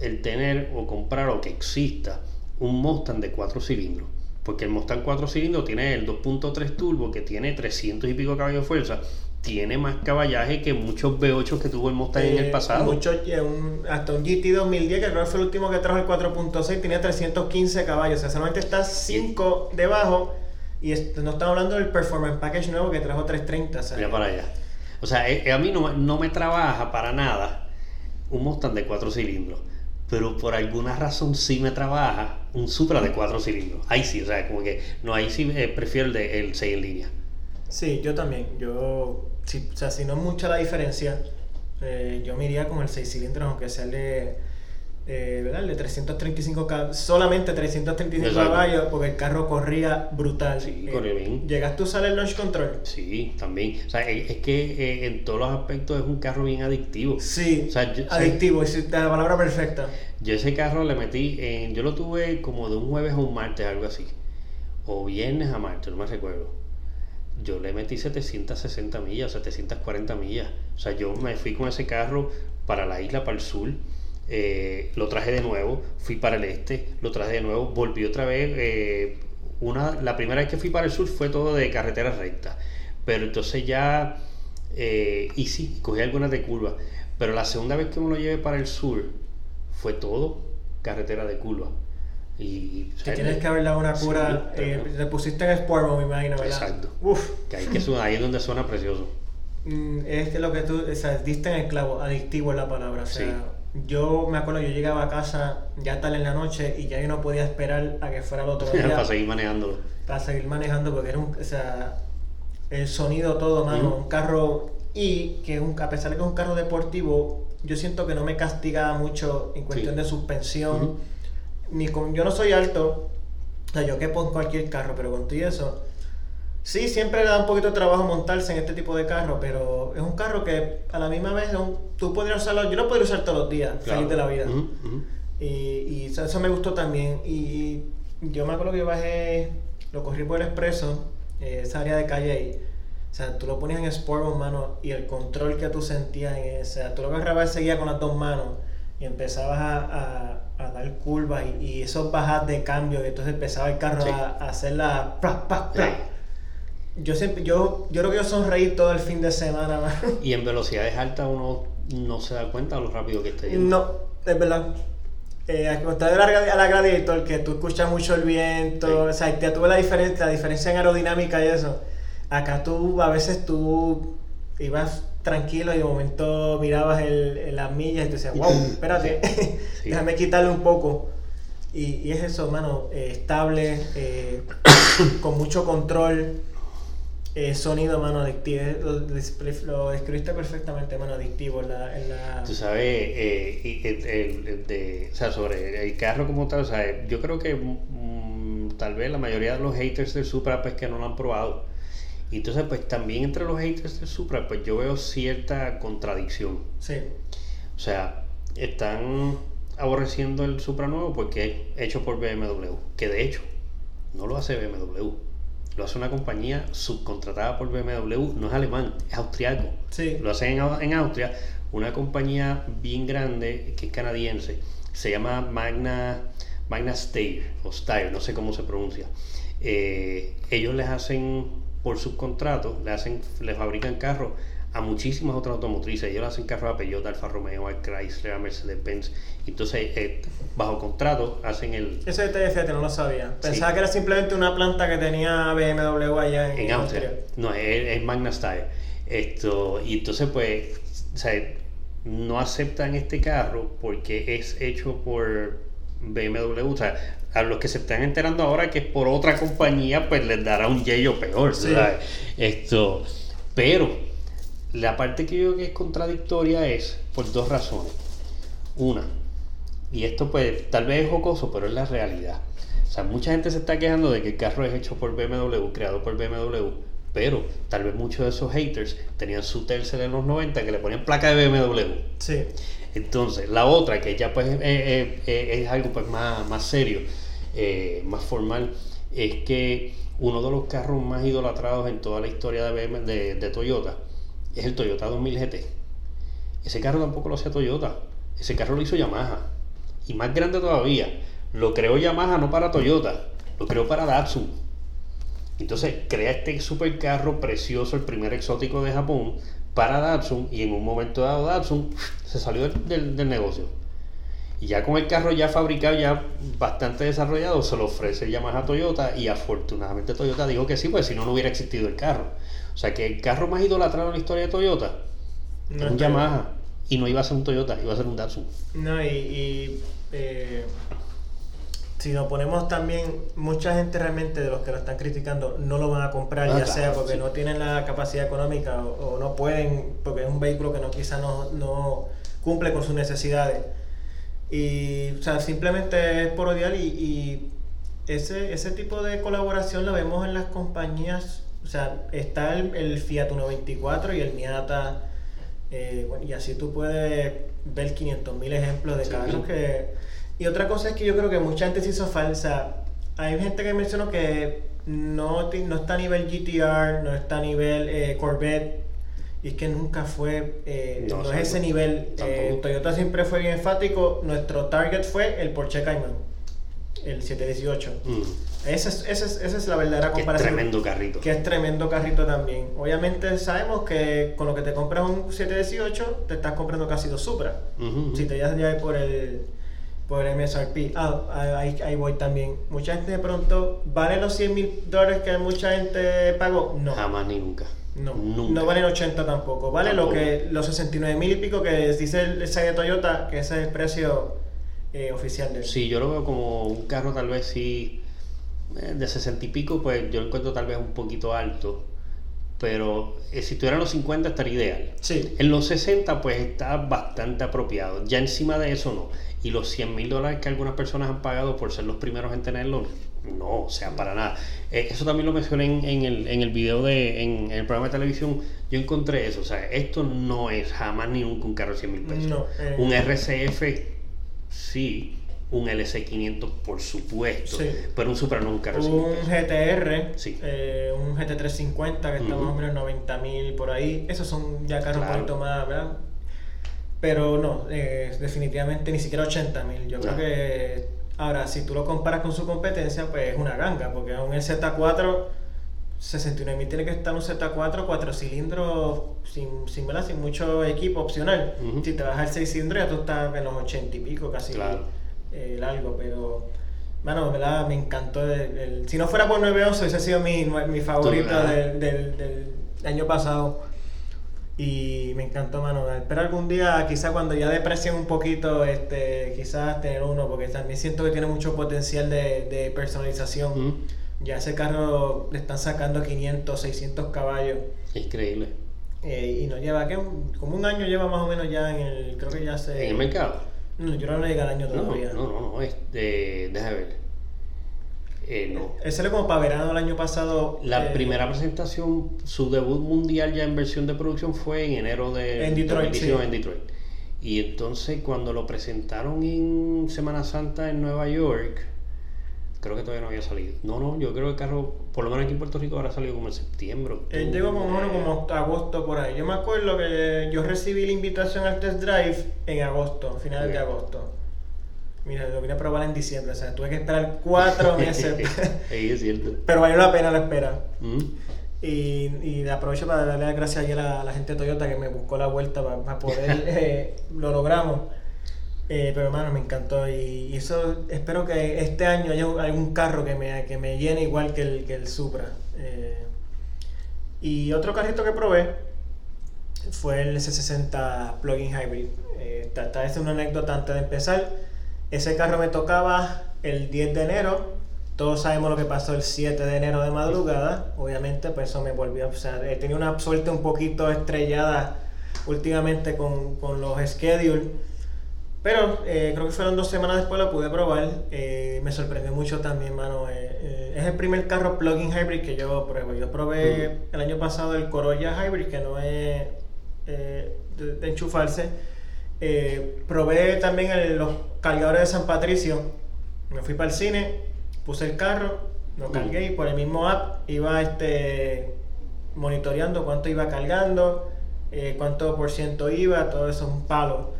el tener o comprar o que exista un Mustang de 4 cilindros. Porque el Mustang 4 cilindros tiene el 2.3 turbo que tiene 300 y pico caballos de fuerza. Tiene más caballaje que muchos V8 que tuvo el Mustang en el Eh, pasado. mucho, un- hasta un GT 2010, que creo que fue el último que trajo el 4.6, tenía 315 caballos. O sea, solamente está 5 debajo. Y no estamos hablando del Performance Package nuevo que trajo 330. O sea, Mira para allá. O sea, eh, eh, a mí no, no me trabaja para nada un Mustang de 4 cilindros. Pero por alguna razón sí me trabaja un Supra de 4 cilindros. Ahí sí, o sea, como que no, ahí sí eh, prefiero el, de, el 6 en línea. Sí, yo también. Yo, si, o sea, si no es mucha la diferencia, yo me iría con el 6 cilindros, aunque sea el de, eh, ¿verdad? De 335 caballos, solamente 335 Exacto. caballos, porque el carro corría brutal. Sí, Eh, corrió bien. ¿Llegaste a usar el launch control? Sí, también. O sea, es, que eh, en todos los aspectos es un carro bien adictivo. Sí, O sea, yo- adictivo, es la palabra perfecta. Yo ese carro le metí, en, yo lo tuve como de un jueves a un martes, algo así. O viernes a martes, no me recuerdo. Yo le metí 760 millas, 740 millas. O sea, yo me fui con ese carro para la isla, para el sur. Eh, lo traje de nuevo, fui para el este, lo traje de nuevo, volví otra vez. eh, una, la primera vez que fui para el sur fue todo de carretera recta. Pero entonces ya, eh, y sí, cogí algunas de curva. Pero la segunda vez que me lo llevé para el sur, fue todo carretera de curva. Y, tienes que haber dado una Sí, cura. eh, pero- te pusiste en Sport Mode, me imagino, ¿verdad? Exacto. Uf. que ahí, que suena- ahí es donde suena precioso. Mm, Es que lo que tú, o sea, diste en el clavo, adictivo es la palabra. O sea, yo me acuerdo, yo llegaba a casa ya tal en la noche y ya yo no podía esperar a que fuera el otro día para seguir manejándolo. para seguir manejando porque era un, o sea, el sonido todo, mano, un carro y que un, a pesar de que es un carro deportivo, yo siento que no me castigaba mucho en cuestión Sí. de suspensión, ni con, yo no soy alto, o sea, yo quepo en cualquier carro, pero con todo eso, sí, siempre le da un poquito de trabajo montarse en este tipo de carro, pero es un carro que a la misma vez un- tú podrías usarlo, yo lo podría usar todos los días, feliz de la vida. Y, y eso, eso me gustó también. Y yo me acuerdo que yo bajé, lo corrí por el expreso, eh, esa área de calle. O sea, tú lo ponías en Sport mano, y el control que tú sentías en ese, o sea, tú lo agarrabas seguía con las dos manos y empezabas a, a- a dar curvas y, y esos bajas de cambio, y entonces empezaba el carro Sí. a, a hacer la... pra, pra, pra. Sí. Yo siempre, yo, yo creo que yo sonreí todo el fin de semana. Y en velocidades altas uno no se da cuenta de lo rápido que está yendo. No, es verdad. Eh, al contrario a la Gladiator, que tú escuchas mucho el viento, Sí. o sea, ya tuve la diferencia, la diferencia en aerodinámica y eso. Acá tú, a veces tú ibas tranquilo y de momento mirabas el, el- las millas y tú decías, wow, espérate, Sí. déjame quitarle un poco. Y, y es eso, mano, eh, estable, eh, con mucho control, eh, sonido, mano, adictivo. Eh, Lo, lo describiste perfectamente, mano, adictivo en la... En la... Tú sabes, eh, el, el- el de, o sea, sobre el carro como tal, o sea, yo creo que mm, tal vez la mayoría de los haters del Supra pues que no lo han probado. Y entonces pues también entre los haters del Supra pues yo veo cierta contradicción. Sí. O sea, están aborreciendo el Supra nuevo porque es hecho por BMW, que de hecho no lo hace BMW, lo hace una compañía subcontratada por BMW, no es alemán, es austriaco. Sí. Lo hacen en, en Austria, una compañía bien grande que es canadiense, se llama Magna, Magna Steyr, o Steyr, no sé cómo se pronuncia. Eh, ellos les hacen por subcontrato, le hacen, le fabrican carros a muchísimas otras automotrices. Ellos hacen carros a Peugeot, Alfa Romeo, a Chrysler, a Mercedes-Benz. Entonces, eh, bajo contrato, hacen el, Ese detalle, fíjate, no lo sabía. Pensaba que era simplemente una planta que tenía BMW allá en, en Austria. No, es, es Magna Steyr. Esto, y entonces, pues, o sea, no aceptan este carro porque es hecho por BMW. O sea, a los que se están enterando ahora que es por otra compañía, pues les dará un yello peor. Sí. ¿sabes? Esto, pero La parte que yo creo que es contradictoria es por dos razones. Una, y esto pues tal vez es jocoso, pero es la realidad. O sea, mucha gente se está quejando de que el carro es hecho por BMW, creado por BMW, pero tal vez muchos de esos haters tenían su Tercel en los 90 que le ponían placa de BMW. Sí. Entonces, la otra, que ya pues eh, eh, eh, es algo pues más, más serio, más formal, es que uno de los carros más idolatrados en toda la historia de, de, de Toyota es el Toyota 2000 GT. Ese carro tampoco lo hacía Toyota, ese carro lo hizo Yamaha. Y más grande todavía, lo creó Yamaha no para Toyota, lo creó para Datsun. Entonces crea este supercarro precioso, el primer exótico de Japón, para Datsun y en un momento dado Datsun se salió del, negocio. Y ya con el carro ya fabricado, ya bastante desarrollado, se lo ofrece Yamaha Toyota y afortunadamente Toyota dijo que sí, pues si no, no hubiera existido el carro. O sea que el carro más idolatrado en la historia de Toyota no es un Yamaha y no iba a ser un Toyota, iba a ser un Datsun. No, y, y eh, si nos ponemos también, mucha gente realmente de los que lo están criticando no lo van a comprar, ah, ya sea porque sí. no tienen la capacidad económica o, o, no pueden, porque es un vehículo que no quizá no, no cumple con sus necesidades. Y, o sea, simplemente es por odiar y, y ese, ese tipo de colaboración lo vemos en las compañías, o sea, está el, el Fiat 124 y el Miata, eh, y así tú puedes ver 500.000 ejemplos de sí. carros que y otra cosa es que yo creo que mucha gente se hizo falsa. Hay gente que mencionó que no, no está a nivel GTR, no está a nivel eh, Corvette. Y es que nunca fue, eh, no, no es ese nivel. Toyota siempre fue bien enfático. Nuestro target fue el Porsche Cayman, el 718. Mm. Esa es, esa, es, esa es la verdadera comparación. Que es tremendo carrito. Que es tremendo carrito también. Obviamente sabemos que con lo que te compras un 718, te estás comprando casi dos Supra. Uh -huh. Si te llevas por el por MSRP. Ah, ahí, ahí, voy también. Mucha gente de pronto, ¿vale los 100 mil dólares que mucha gente pagó? No. Jamás ni nunca. No, nunca. no valen 80 tampoco. Vale tampoco. lo que los 69 mil y pico que dice el de Toyota, que ese es el precio eh, oficial de él. Sí, yo lo veo como un carro tal vez sí eh, de 60 y pico, pues yo lo encuentro tal vez un poquito alto. Pero eh, si tuvieran los 50 estaría ideal. Sí. En los 60 pues está bastante apropiado. Ya encima de eso no y los 100 mil dólares que algunas personas han pagado por ser los primeros en tenerlo, no, o sea, para nada. Eh, eso también lo mencioné en, en, el, en el video de, en, en, el programa de televisión, yo encontré eso, o sea, esto no es jamás ni nunca un carro de 100 mil pesos. No, eh, un RCF, Sí, un LC500 por supuesto, sí. pero un Supra nunca recibió un, GTR, sí. eh, un GT350 que está uh -huh. más o menos 90 mil por ahí, esos son ya carros claro. un más, ¿verdad? Pero no, eh, definitivamente ni siquiera 80 mil, yo claro. creo que ahora si tú lo comparas con su competencia, pues es una ganga, porque un LZ4 69.000 tiene que estar un Z4, 4 cilindros, sin, sin, ¿verdad? sin mucho equipo opcional. Si te vas al 6 cilindros ya tú estás en los 80 y pico casi claro. Eh, largo, pero... Bueno, ¿verdad? Me encantó. El, si no fuera por 911, ese ha sido mi, mi favorito del, del, año pasado. Y me encantó, mano. Espero algún día, quizás cuando ya deprecien un poquito, este, quizás tener uno, porque también siento que tiene mucho potencial de, de personalización. Ya ese carro le están sacando 500, 600 caballos. Increíble. Eh, y nos lleva, ¿qué? Como un año lleva más o menos ya en el, creo que ya se... ¿En el mercado? No, yo no le llega al año todavía. No, no, no, no es de, déjame ver. Eh, no. Él salió como para verano del año pasado. La eh, primera presentación, su debut mundial ya en versión de producción fue en enero de en Detroit, sí. en Detroit. Y entonces cuando lo presentaron en Semana Santa en Nueva York, creo que todavía no había salido. No, no, yo creo que el carro, por lo menos aquí en Puerto Rico, ahora salido como en septiembre. Octubre. Él llegó como, bueno, como agosto por ahí. Yo me acuerdo que yo recibí la invitación al test drive en agosto, finales okay. de agosto. Mira, lo vine a probar en diciembre, o sea, tuve que esperar cuatro meses. sí, es cierto. Pero valió la pena la espera. Mm. Y, y, aprovecho para darle las gracias ayer a la gente de Toyota que me buscó la vuelta para, para poder, eh, lo logramos. Eh, pero hermano, me encantó y, y, eso espero que este año haya algún carro que me, que me llene igual que el, que el Supra. Eh, y otro carrito que probé fue el S60 Plug-in Hybrid. Eh, esta, es una anécdota antes de empezar ese carro me tocaba el 10 de enero Todos sabemos lo que pasó el 7 de enero de madrugada. Obviamente, pues eso me volvió. O sea, tenido una suerte un poquito estrellada últimamente con, con los schedules. Pero eh, creo que fueron dos semanas después lo pude probar. Eh, me sorprendió mucho también, mano. Eh, es el primer carro plug-in hybrid que yo pruebo. Yo probé el año pasado el Corolla Hybrid, que no es de, de enchufarse. probé también los cargadores de San Patricio. Me fui para el cine, puse el carro, lo cargué y por el mismo app iba este, monitoreando cuánto iba cargando, cuánto por ciento iba, todo eso es un palo.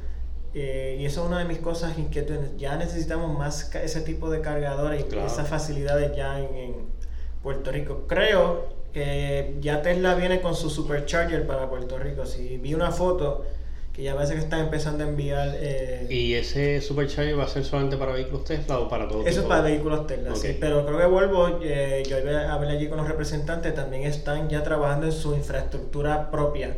Eh, y eso es una de mis cosas inquietudes. Ya necesitamos más ese tipo de cargadores y esas facilidades ya en, Puerto Rico. Creo que ya Tesla viene con su supercharger para Puerto Rico. Si vi una foto que ya parece que están empezando a enviar. Eh, ¿Y ese supercharger va a ser solamente para vehículos Tesla o para todos? Eso es para vehículos Tesla, sí. Pero creo que Volvo, eh, yo hablar allí con los representantes, también están ya trabajando en su infraestructura propia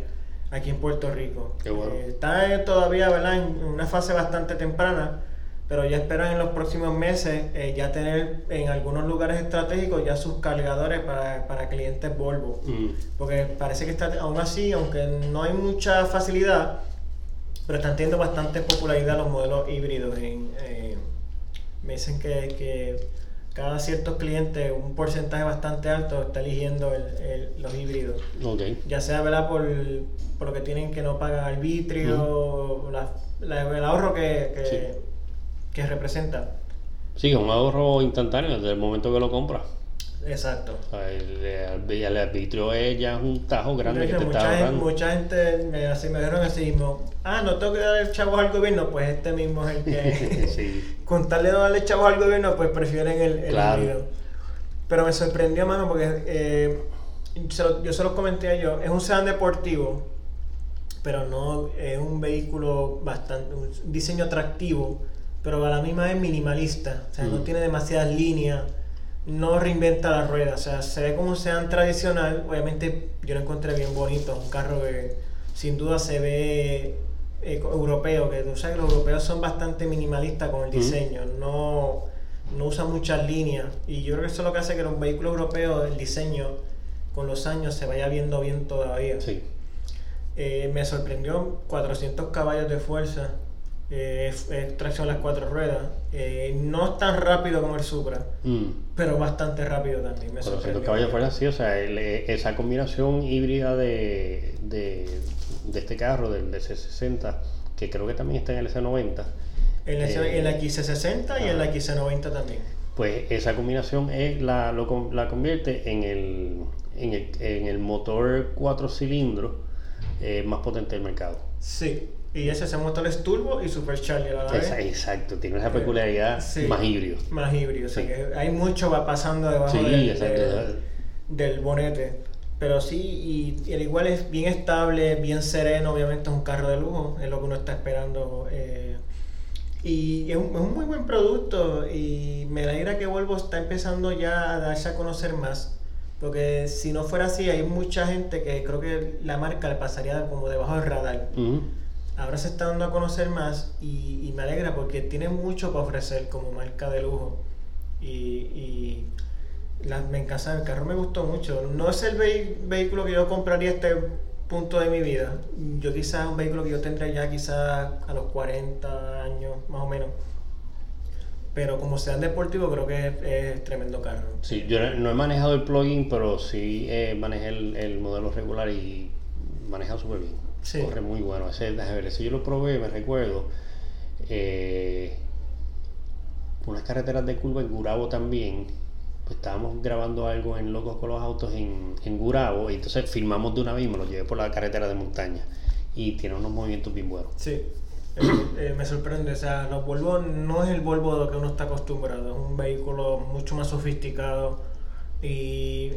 aquí en Puerto Rico. Eh, está todavía ¿verdad? en una fase bastante temprana, pero ya esperan en los próximos meses eh, ya tener en algunos lugares estratégicos ya sus cargadores para, para clientes Volvo. Mm. Porque parece que está aún así, aunque no hay mucha facilidad, pero están teniendo bastante popularidad los modelos híbridos. En, eh, me dicen que, que cada cierto cliente, un porcentaje bastante alto, está eligiendo el, los híbridos. Ya sea ¿verdad? Por, por, lo que tienen que no pagan arbitrio, el ahorro que, que, representa. Sí, un ahorro instantáneo desde el momento que lo compras. Exacto. El, el, arbitrio es ya un tajo grande que te mucha está gente, Mucha gente me, así, me dijeron así mismo, ah, no tengo que darle chavos al gobierno, pues este mismo es el que... sí. Con tal de no darle chavos al gobierno, pues prefieren el, el claro. Pero me sorprendió, mano, porque eh, yo se los comenté a ellos, es un sedán deportivo, pero no es un vehículo bastante, un diseño atractivo, pero a la misma vez minimalista, o sea, no mm. tiene demasiadas líneas no reinventa la rueda, o sea, se ve como un sedán tradicional, obviamente yo lo encontré bien bonito, un carro que sin duda se ve eh, europeo, que tú sabes que los europeos son bastante minimalistas con el diseño, no, no usan muchas líneas, y yo creo que eso es lo que hace que un vehículo europeo, el diseño, con los años se vaya viendo bien todavía. Sí. Eh, me sorprendió 400 caballos de fuerza, eh, es, tracción a las cuatro ruedas. Eh, no es tan rápido como el Supra, mm. pero bastante rápido también. Me caballos fuera, sí, o sea, esa combinación híbrida de, de, este carro, del DC60, que creo que también está en el S90. En, el, la XC60 y en la XC90 también. Pues esa combinación es la, lo, la convierte en el, en el, en el motor cuatro cilindros eh, más potente del mercado. Sí, y ese, motor es turbo y supercharger a la vez. Exacto, tiene esa peculiaridad más híbrido. Más híbrido, o sea que hay mucho va pasando debajo del, del, bonete. Pero sí, y, el igual es bien estable, bien sereno, obviamente es un carro de lujo, es lo que uno está esperando. Eh, y es un, es un, muy buen producto y me alegra que Volvo está empezando ya a darse a conocer más. Porque si no fuera así, hay mucha gente que creo que la marca le pasaría como debajo del radar ahora se está dando a conocer más y, me alegra porque tiene mucho para ofrecer como marca de lujo. Y, y me encanta, el carro me gustó mucho. No es el vehículo que yo compraría este punto de mi vida. Yo quizás un vehículo que yo tendría ya quizás a los 40 años más o menos. Pero como sea deportivo creo que es, tremendo carro. Sí, yo no he manejado el plugin, pero sí eh, manejé el, el modelo regular y maneja súper bien. Corre muy bueno. Ese, ver, ese yo lo probé, me recuerdo. Eh, unas carreteras de curva en Gurabo también. Pues estábamos grabando algo en Locos con los Autos en, en Gurabo. Y entonces filmamos de una vez y me lo llevé por la carretera de montaña. Y tiene unos movimientos bien buenos. Sí. Eh, eh, me sorprende, o sea, los Volvo no es el Volvo a lo que uno está acostumbrado, es un vehículo mucho más sofisticado y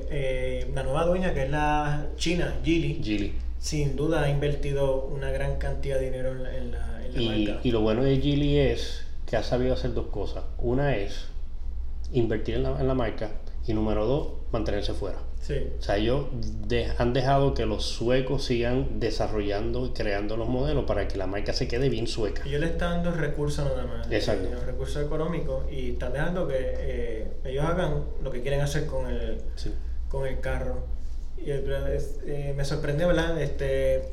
la nueva dueña que es la china, Geely, Geely sin duda ha invertido una gran cantidad de dinero en la, en la, y, marca. Y lo bueno de Gili es que ha sabido hacer dos cosas. Una es invertir en la, en la marca y número dos, mantenerse fuera. Sí. O sea, ellos de- han dejado que los suecos sigan desarrollando y creando los modelos para que la marca se quede bien sueca. Ellos le están dando recursos nada más. Exacto. eh, Los recursos económicos y están dejando que eh, ellos hagan lo que quieren hacer con el, Sí. con el carro. Y el- es- eh, me sorprendió, ¿verdad? Este,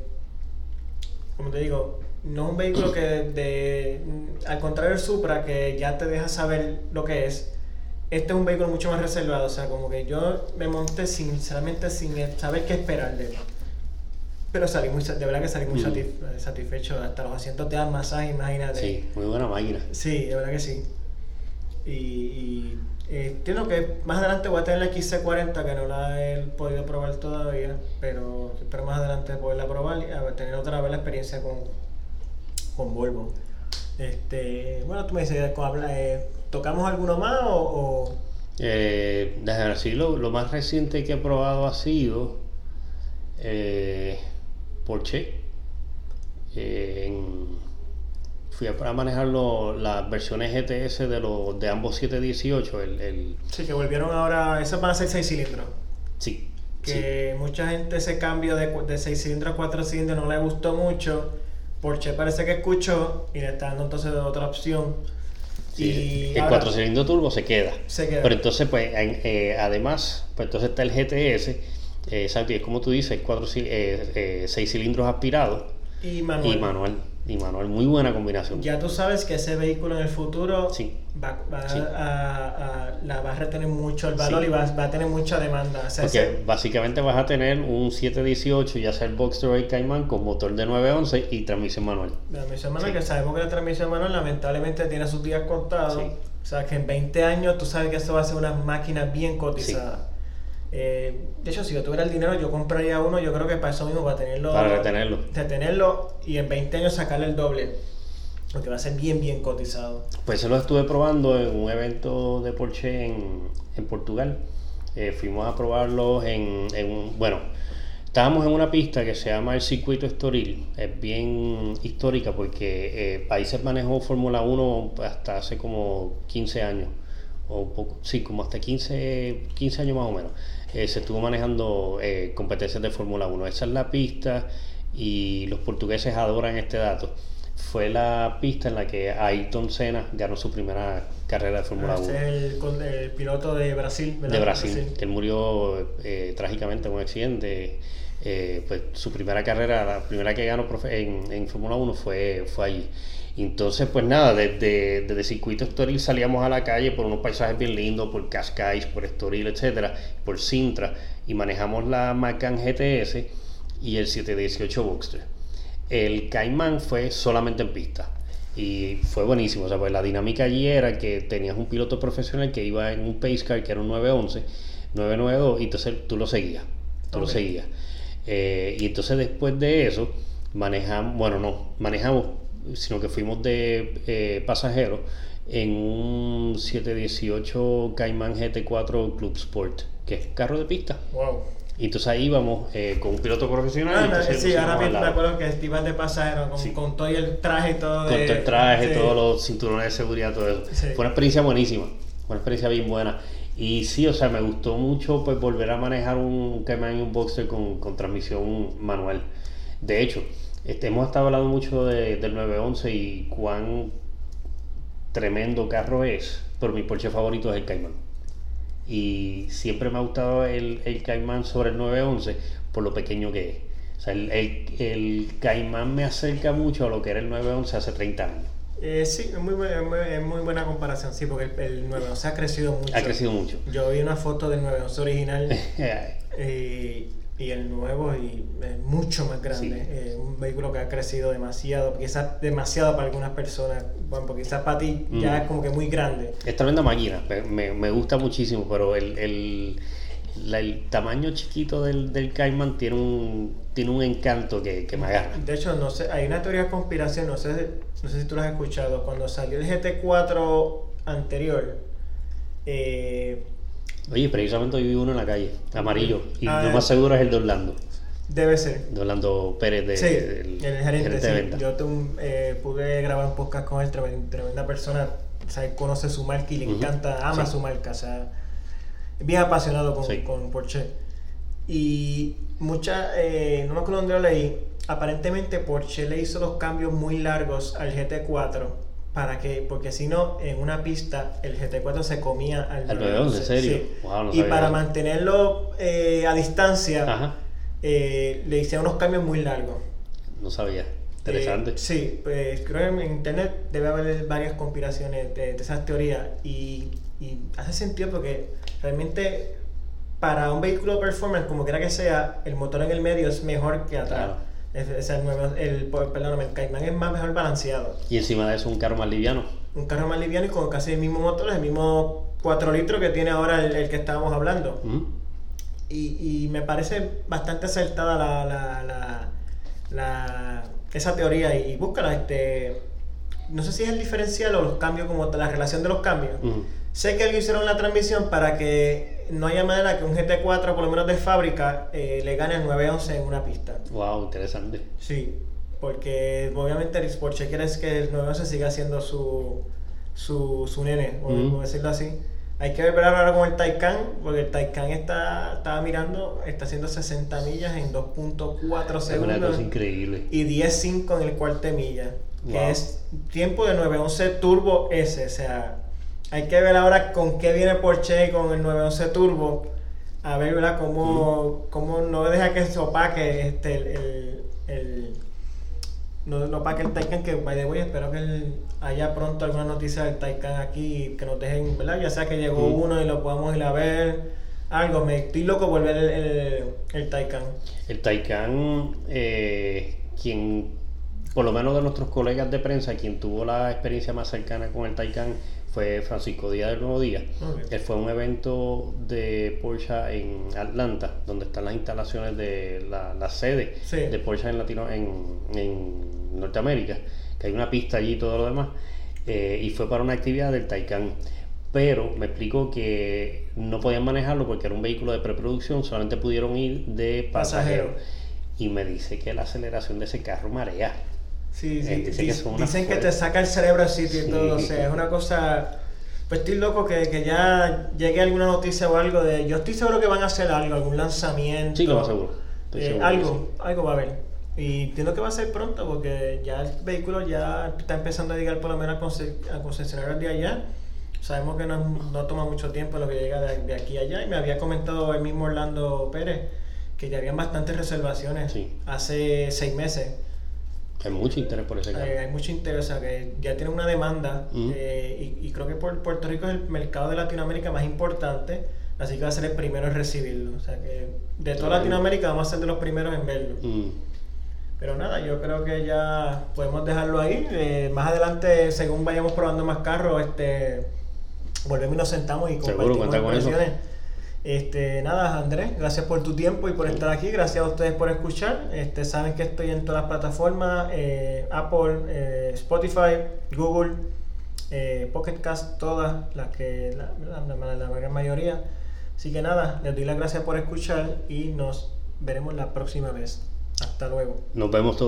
como te digo, no es un vehículo que, de, al contrario del Supra, que ya te deja saber lo que es, este es un vehículo mucho más reservado. O sea, como que yo me monté sinceramente sin saber qué esperar de él. Pero salí muy, de verdad que salí muy Mm. satisf- satisfecho. Hasta los asientos te dan masaje, imagínate. Sí, muy buena máquina. Sí, de verdad que sí. Y, y eh, entiendo que más adelante voy a tener la XC40 que no la he podido probar todavía, pero espero más adelante poderla probar y a ver, tener otra vez la experiencia con, con Volvo. Este, bueno, tú me dices, ¿con habla- eh, ¿tocamos alguno más o...? o- Eh, lo, lo más reciente que he probado ha sido eh, Porsche. Eh, en- fui a, a manejar lo- las versiones GTS de, los de ambos 718. El, el, Sí, que volvieron ahora, esas van a ser 6 cilindros. sí, sí. Que mucha gente ese cambio de, de 6 cilindros a 4 cilindros no le gustó mucho. Porsche parece que escuchó y le está dando entonces otra opción. Sí, y el ahora 4 cilindros turbo se queda. se queda. Pero entonces, pues, eh, además, pues entonces está el GTS, eh, exacto, y es como tú dices, 6 cilindros aspirados y manual. y manual. Y manual, muy buena combinación. Ya tú sabes que ese vehículo en el futuro Sí. va, va Sí. a, a- la va a retener mucho el valor Sí. y va, va a tener mucha demanda. O sea, Porque básicamente vas a tener un 718, ya sea el Boxster o el Cayman, con motor de 911 y transmisión manual. la transmisión manual, que sabemos que la transmisión manual lamentablemente tiene sus días contados. O sea, que en 20 años tú sabes que eso va a ser una máquina bien cotizada. Eh, de hecho, si yo tuviera el dinero, yo compraría uno, yo creo que para eso mismo, para tenerlo. Para retenerlo. retenerlo y en 20 años sacarle el doble. Porque va a ser bien, bien cotizado. Pues se lo estuve probando en un evento de Porsche en, en Portugal. Eh, fuimos a probarlos en, en un- Bueno, estábamos en una pista que se llama el Circuito Estoril. Es bien histórica porque eh, ahí se manejó Fórmula 1 hasta hace como 15 años. O un poco, sí, como hasta 15, 15 años más o menos. Eh, se estuvo manejando eh, competencias de Fórmula 1. Esa es la pista y los portugueses adoran este dato. Fue la pista en la que Ayrton Senna ganó su primera carrera de Fórmula 1 Ese es el, el piloto de Brasil, ¿verdad? de Brasil, que él murió eh, trágicamente en un accidente. Pues su primera carrera, la primera que ganó en, en Fórmula 1 fue, fue allí. Entonces, pues nada, desde, desde Circuito Estoril salíamos a la calle por unos paisajes bien lindos, por Cascais, por Estoril, etcétera, por Sintra, y manejamos la Macan GTS y el 718 Boxster. El Cayman fue solamente en pista. Y fue buenísimo, o sea, pues la dinámica allí era que tenías un piloto profesional que iba en un pace car que era un 911, 992, y entonces tú lo seguías, tú lo seguías. Eh, y entonces después de eso, manejamos, bueno, no, manejamos, sino que fuimos de eh, pasajeros en un 718 Cayman GT4 Club Sport, que es carro de pista. Wow. Y entonces ahí íbamos eh, con un piloto profesional. Ah, no, sí, ahora mismo me acuerdo que iban de pasajero con, Sí. con todo el traje y todo. con de- todo el traje, sí. todos los cinturones de seguridad, todo eso. Sí. Fue una experiencia buenísima, fue una experiencia bien buena. Y sí, o sea, me gustó mucho pues volver a manejar un Cayman y un Boxster con, con transmisión manual. De hecho, este, hemos estado hablando mucho de- del 911 y cuán tremendo carro es, pero mi Porsche favorito es el Cayman. Y siempre me ha gustado el, el Cayman sobre el 911 por lo pequeño que es. O sea, el, el, el Cayman me acerca mucho a lo que era el 911 hace 30 años. Eh, sí, es muy, es muy, buena comparación, sí, porque el, el 911 ha crecido mucho. Ha crecido mucho. Yo vi una foto del 911 original y el nuevo y es mucho más grande. Sí. Eh, un vehículo que ha crecido demasiado, quizás demasiado para algunas personas, bueno, porque quizás para ti ya Mm. es como que muy grande. Es tremenda máquina, me, me- me gusta muchísimo, pero el, el, la- el tamaño chiquito del, del Cayman tiene un, tiene un encanto que, que me agarra. De hecho, no sé, hay una teoría de conspiración, no sé, no sé si tú la has escuchado, cuando salió el GT4 anterior, eh, Oye, precisamente hoy vi uno en la calle, amarillo, y Ah, lo más seguro es el de Orlando, debe ser. de Orlando Pérez, de, Sí, el gerente, de sí. venta. Yo te- eh, pude grabar un podcast con él, tremen- tremenda, persona, o sea, él conoce su marca y le encanta, ama sí. su marca, o sea, es bien apasionado con, con Porsche. Y mucha, eh, no me acuerdo dónde lo leí, aparentemente Porsche le hizo los cambios muy largos al GT4 para que, porque si no, en una pista el GT4 se comía al Al 911, 911, ¿en serio? sí. Wow, no y para eso. mantenerlo eh, a distancia, eh, le hicieron unos cambios muy largos. no sabía. Interesante. Eh, sí, pues creo que en internet debe haber varias conspiraciones de, de esas teorías y, y hace sentido porque realmente para un vehículo performance, como quiera que sea, el motor en el medio es mejor que atrás. Claro. Es, es el, nuevo, el, perdóname, el Cayman es más mejor balanceado. Y encima de eso, un carro más liviano. Un carro más liviano y con casi el mismo motor, el mismo 4 litros que tiene ahora el, el que estábamos hablando. Y, y me parece bastante acertada la, la, la, la- esa teoría y, búscala. Este, no sé si es el diferencial o los cambios, como la relación de los cambios. Sé que ellos hicieron la transmisión para que no haya manera que un GT4, por lo menos de fábrica, eh, le gane el 911 en una pista. Wow, interesante. Sí, porque obviamente el Porsche quiere es que el 911 siga siendo su, su, su nene, por- Ujú. por decirlo así. Hay que ver ahora con el Taycan, porque el Taycan está, estaba mirando, está haciendo 60 millas en 2.4 Es una cosa segundos increíble. y 10.5 en el cuarto de milla, que es tiempo de 911 Turbo S. O sea, hay que ver ahora con qué viene Porsche con el 911 Turbo. A ver, ¿verdad? Cómo, cómo no deja que se opaque este, el, el, el- no, no opaque el Taycan, que by the way, espero que el- haya pronto alguna noticia del Taycan aquí, que nos dejen, ¿verdad? Ya sea que llegó Mm. uno y lo podamos ir a ver. Algo, me estoy loco por ver el, el, el Taycan. El Taycan, eh, quien, por lo menos de nuestros colegas de prensa, quien tuvo la experiencia más cercana con el Taycan fue Francisco Díaz del Nuevo Día. Ok. Él fue a un evento de Porsche en Atlanta, donde están las instalaciones de la, la sede Sí. de Porsche en, Latino, en, en Norteamérica, que hay una pista allí y todo lo demás, eh, y fue para una actividad del Taycan. Pero me explicó que no podían manejarlo porque era un vehículo de preproducción, solamente pudieron ir de Pasajero. pasajero. Y me dice que la aceleración de ese carro marea. Sí, sí. Eh, dice Dic- que son unas dicen que te saca el cerebro al sitio y Sí. todo. O sea, es una cosa. Pues estoy loco que, que ya llegue alguna noticia o algo de. Yo estoy seguro que van a hacer algo, algún lanzamiento. Sí, lo más seguro. Eh, seguro algo, algo va a haber. Y entiendo que va a ser pronto porque ya el vehículo ya está empezando a llegar por lo menos a concesionarios de allá. Sabemos que no, no toma mucho tiempo lo que llega de, de aquí a allá. Y me había comentado el mismo Orlando Pérez que ya habían bastantes reservaciones Sí. hace seis meses. Hay mucho interés por ese carro. Eh, hay mucho interés, o sea, que ya tiene una demanda eh, y, y creo que por- Puerto Rico es el mercado de Latinoamérica más importante, así que va a ser el primero en recibirlo. O sea que de toda. Latinoamérica vamos a ser de los primeros en verlo. Pero nada, yo creo que ya podemos dejarlo ahí. Eh, más adelante, según vayamos probando más carros, este, volvemos y nos sentamos y Seguro, compartimos cuenta con eso. Este, nada, Andrés, gracias por tu tiempo y por estar aquí. Gracias a ustedes por escuchar. Este, saben que estoy en todas las plataformas: eh, Apple, eh, Spotify, Google, eh, Pocket Cast, todas las que la, la- la- la gran mayoría. Así que nada, les doy las gracias por escuchar y nos veremos la próxima vez. Hasta luego. Nos vemos todos.